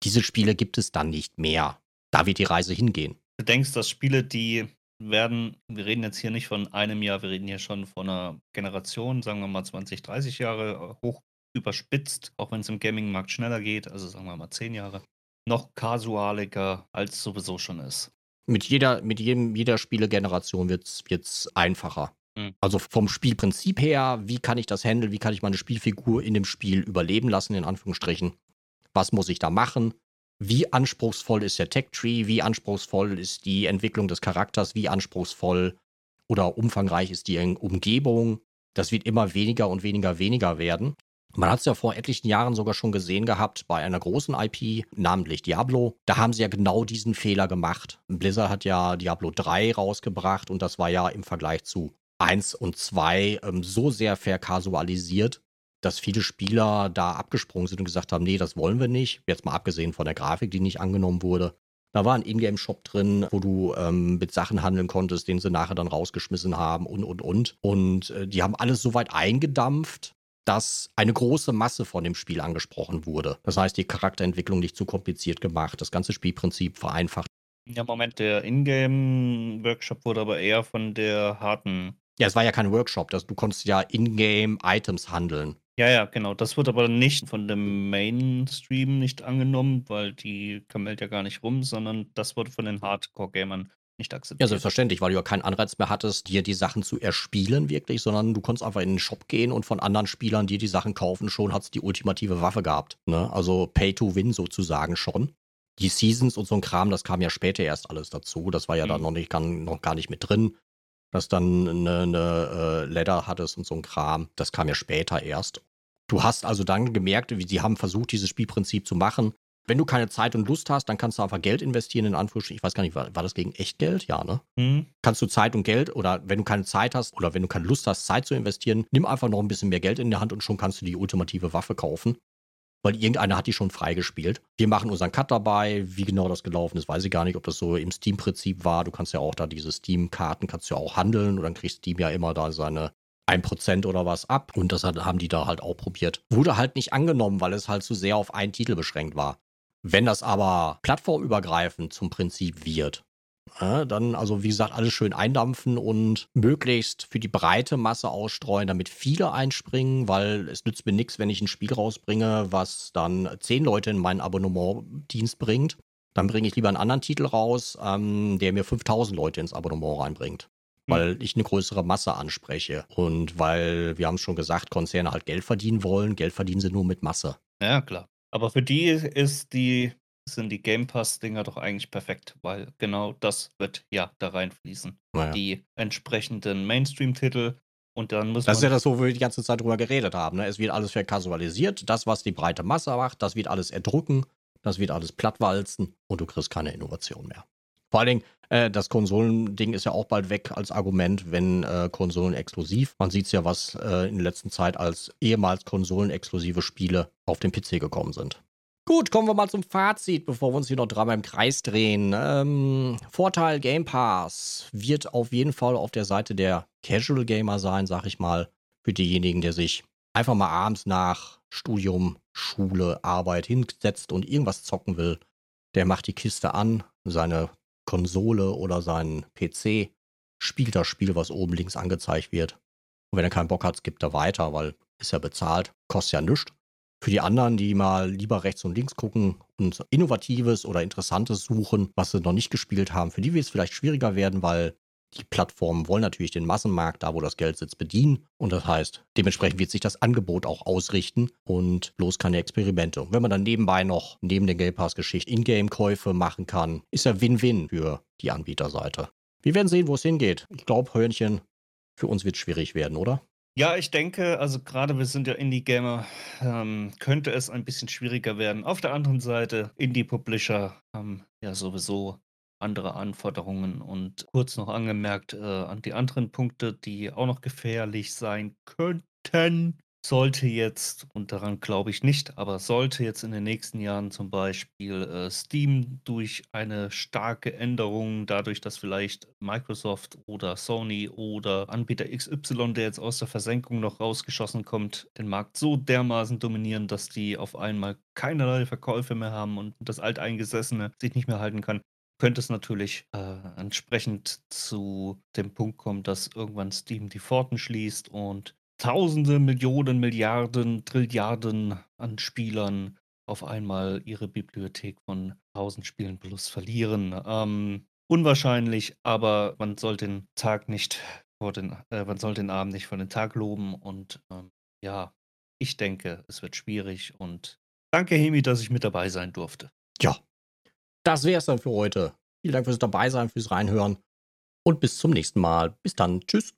B: Diese Spiele gibt es dann nicht mehr. Da wird die Reise hingehen
A: du denkst, dass Spiele, die werden, wir reden jetzt hier nicht von einem Jahr, wir reden hier schon von einer Generation, sagen wir mal 20, 30 Jahre, äh, hoch überspitzt, auch wenn es im Gaming-Markt schneller geht, also sagen wir mal 10 Jahre, noch casualiger als sowieso schon ist.
B: Mit jeder, mit jedem, jeder Spielegeneration wird es einfacher. Mhm. Also vom Spielprinzip her, wie kann ich das handeln, wie kann ich meine Spielfigur in dem Spiel überleben lassen, in Anführungsstrichen. Was muss ich da machen? wie anspruchsvoll ist der Tech-Tree, wie anspruchsvoll ist die Entwicklung des Charakters, wie anspruchsvoll oder umfangreich ist die Umgebung. Das wird immer weniger und weniger weniger werden. Man hat es ja vor etlichen Jahren sogar schon gesehen gehabt bei einer großen IP, namentlich Diablo. Da haben sie ja genau diesen Fehler gemacht. Blizzard hat ja Diablo 3 rausgebracht und das war ja im Vergleich zu 1 und 2 ähm, so sehr verkasualisiert, dass viele Spieler da abgesprungen sind und gesagt haben, nee, das wollen wir nicht. Jetzt mal abgesehen von der Grafik, die nicht angenommen wurde. Da war ein Ingame-Shop drin, wo du ähm, mit Sachen handeln konntest, den sie nachher dann rausgeschmissen haben und, und, und. Und äh, die haben alles so weit eingedampft, dass eine große Masse von dem Spiel angesprochen wurde. Das heißt, die Charakterentwicklung nicht zu kompliziert gemacht, das ganze Spielprinzip vereinfacht.
A: Ja, Moment, der Ingame-Workshop wurde aber eher von der harten.
B: Ja, es war ja kein Workshop, das, du konntest ja Ingame-Items handeln.
A: Ja, ja, genau. Das wird aber nicht von dem Mainstream nicht angenommen, weil die kamelt ja gar nicht rum, sondern das wurde von den Hardcore-Gamern nicht akzeptiert.
B: Ja, selbstverständlich, weil du ja keinen Anreiz mehr hattest, dir die Sachen zu erspielen, wirklich, sondern du konntest einfach in den Shop gehen und von anderen Spielern, die die Sachen kaufen, schon hat es die ultimative Waffe gehabt. Ne? Also Pay to Win sozusagen schon. Die Seasons und so ein Kram, das kam ja später erst alles dazu. Das war ja mhm. da noch, nicht, noch gar nicht mit drin dass dann eine, eine äh, Ladder hattest und so ein Kram. Das kam ja später erst. Du hast also dann gemerkt, wie sie haben versucht, dieses Spielprinzip zu machen. Wenn du keine Zeit und Lust hast, dann kannst du einfach Geld investieren, in Anführungsstrichen. Ich weiß gar nicht, war, war das gegen Echtgeld? Ja, ne? Mhm. Kannst du Zeit und Geld oder wenn du keine Zeit hast oder wenn du keine Lust hast, Zeit zu investieren, nimm einfach noch ein bisschen mehr Geld in der Hand und schon kannst du die ultimative Waffe kaufen weil irgendeiner hat die schon freigespielt. Wir machen unseren Cut dabei. Wie genau das gelaufen ist, weiß ich gar nicht, ob das so im Steam-Prinzip war. Du kannst ja auch da diese Steam-Karten kannst ja auch handeln und dann kriegt Steam ja immer da seine 1% oder was ab. Und das haben die da halt auch probiert. Wurde halt nicht angenommen, weil es halt zu sehr auf einen Titel beschränkt war. Wenn das aber plattformübergreifend zum Prinzip wird, ja, dann, also wie gesagt, alles schön eindampfen und möglichst für die breite Masse ausstreuen, damit viele einspringen, weil es nützt mir nichts, wenn ich ein Spiel rausbringe, was dann zehn Leute in meinen Abonnementdienst bringt Dann bringe ich lieber einen anderen Titel raus, ähm, der mir 5000 Leute ins Abonnement reinbringt.
A: Hm.
B: Weil ich eine größere Masse anspreche. Und weil, wir haben es schon gesagt, Konzerne halt Geld verdienen wollen. Geld verdienen sie nur mit Masse.
A: Ja, klar. Aber für die ist die, sind die Game Pass-Dinger doch eigentlich perfekt, weil genau das wird ja da reinfließen.
B: Naja.
A: Die entsprechenden Mainstream-Titel und dann muss
B: Das ist ja das, wo wir die ganze Zeit drüber geredet haben. Ne? Es wird alles verkasualisiert. Das, was die breite Masse macht, das wird alles erdrücken. Das wird alles plattwalzen. Und du kriegst keine Innovation mehr. Vor allen Dingen, äh, das Konsolending ist ja auch bald weg als Argument, wenn äh, Konsolen exklusiv. Man sieht es ja, was äh, in der letzten Zeit als ehemals konsolenexklusive Spiele auf den PC gekommen sind. Gut, kommen wir mal zum Fazit, bevor wir uns hier noch dreimal im Kreis drehen. Ähm, Vorteil Game Pass wird auf jeden Fall auf der Seite der Casual Gamer sein, sag ich mal. Für diejenigen, der sich einfach mal abends nach Studium, Schule, Arbeit hinsetzt und irgendwas zocken will. Der macht die Kiste an, seine Konsole oder seinen PC, spielt das Spiel, was oben links angezeigt wird. Und wenn er keinen Bock hat, skippt er weiter, weil ist ja bezahlt, kostet ja nichts. Für die anderen, die mal lieber rechts und links gucken und Innovatives oder Interessantes suchen, was sie noch nicht gespielt haben, für die wird es vielleicht schwieriger werden, weil die Plattformen wollen natürlich den Massenmarkt, da wo das Geld sitzt, bedienen. Und das heißt, dementsprechend wird sich das Angebot auch ausrichten und bloß keine Experimente. Und wenn man dann nebenbei noch neben den Game Pass-Geschichten Ingame-Käufe machen kann, ist ja Win-Win für die Anbieterseite. Wir werden sehen, wo es hingeht. Ich glaube, Hörnchen, für uns wird es schwierig werden, oder?
A: Ja, ich denke, also gerade wir sind ja Indie-Gamer, ähm, könnte es ein bisschen schwieriger werden. Auf der anderen Seite, Indie-Publisher haben ja sowieso andere Anforderungen und kurz noch angemerkt äh, an die anderen Punkte, die auch noch gefährlich sein könnten. Sollte jetzt, und daran glaube ich nicht, aber sollte jetzt in den nächsten Jahren zum Beispiel äh, Steam durch eine starke Änderung, dadurch, dass vielleicht Microsoft oder Sony oder Anbieter XY, der jetzt aus der Versenkung noch rausgeschossen kommt, den Markt so dermaßen dominieren, dass die auf einmal keinerlei Verkäufe mehr haben und das Alteingesessene sich nicht mehr halten kann, könnte es natürlich äh, entsprechend zu dem Punkt kommen, dass irgendwann Steam die Pforten schließt und Tausende, Millionen, Milliarden, Trilliarden an Spielern auf einmal ihre Bibliothek von 1000 Spielen plus verlieren. Ähm, unwahrscheinlich, aber man soll den Tag nicht vor den, äh, man soll den Abend nicht vor den Tag loben und ähm, ja, ich denke, es wird schwierig und danke Hemi, dass ich mit dabei sein durfte.
B: Ja, das wäre es dann für heute. Vielen Dank fürs Dabeisein, fürs Reinhören und bis zum nächsten Mal. Bis dann. Tschüss.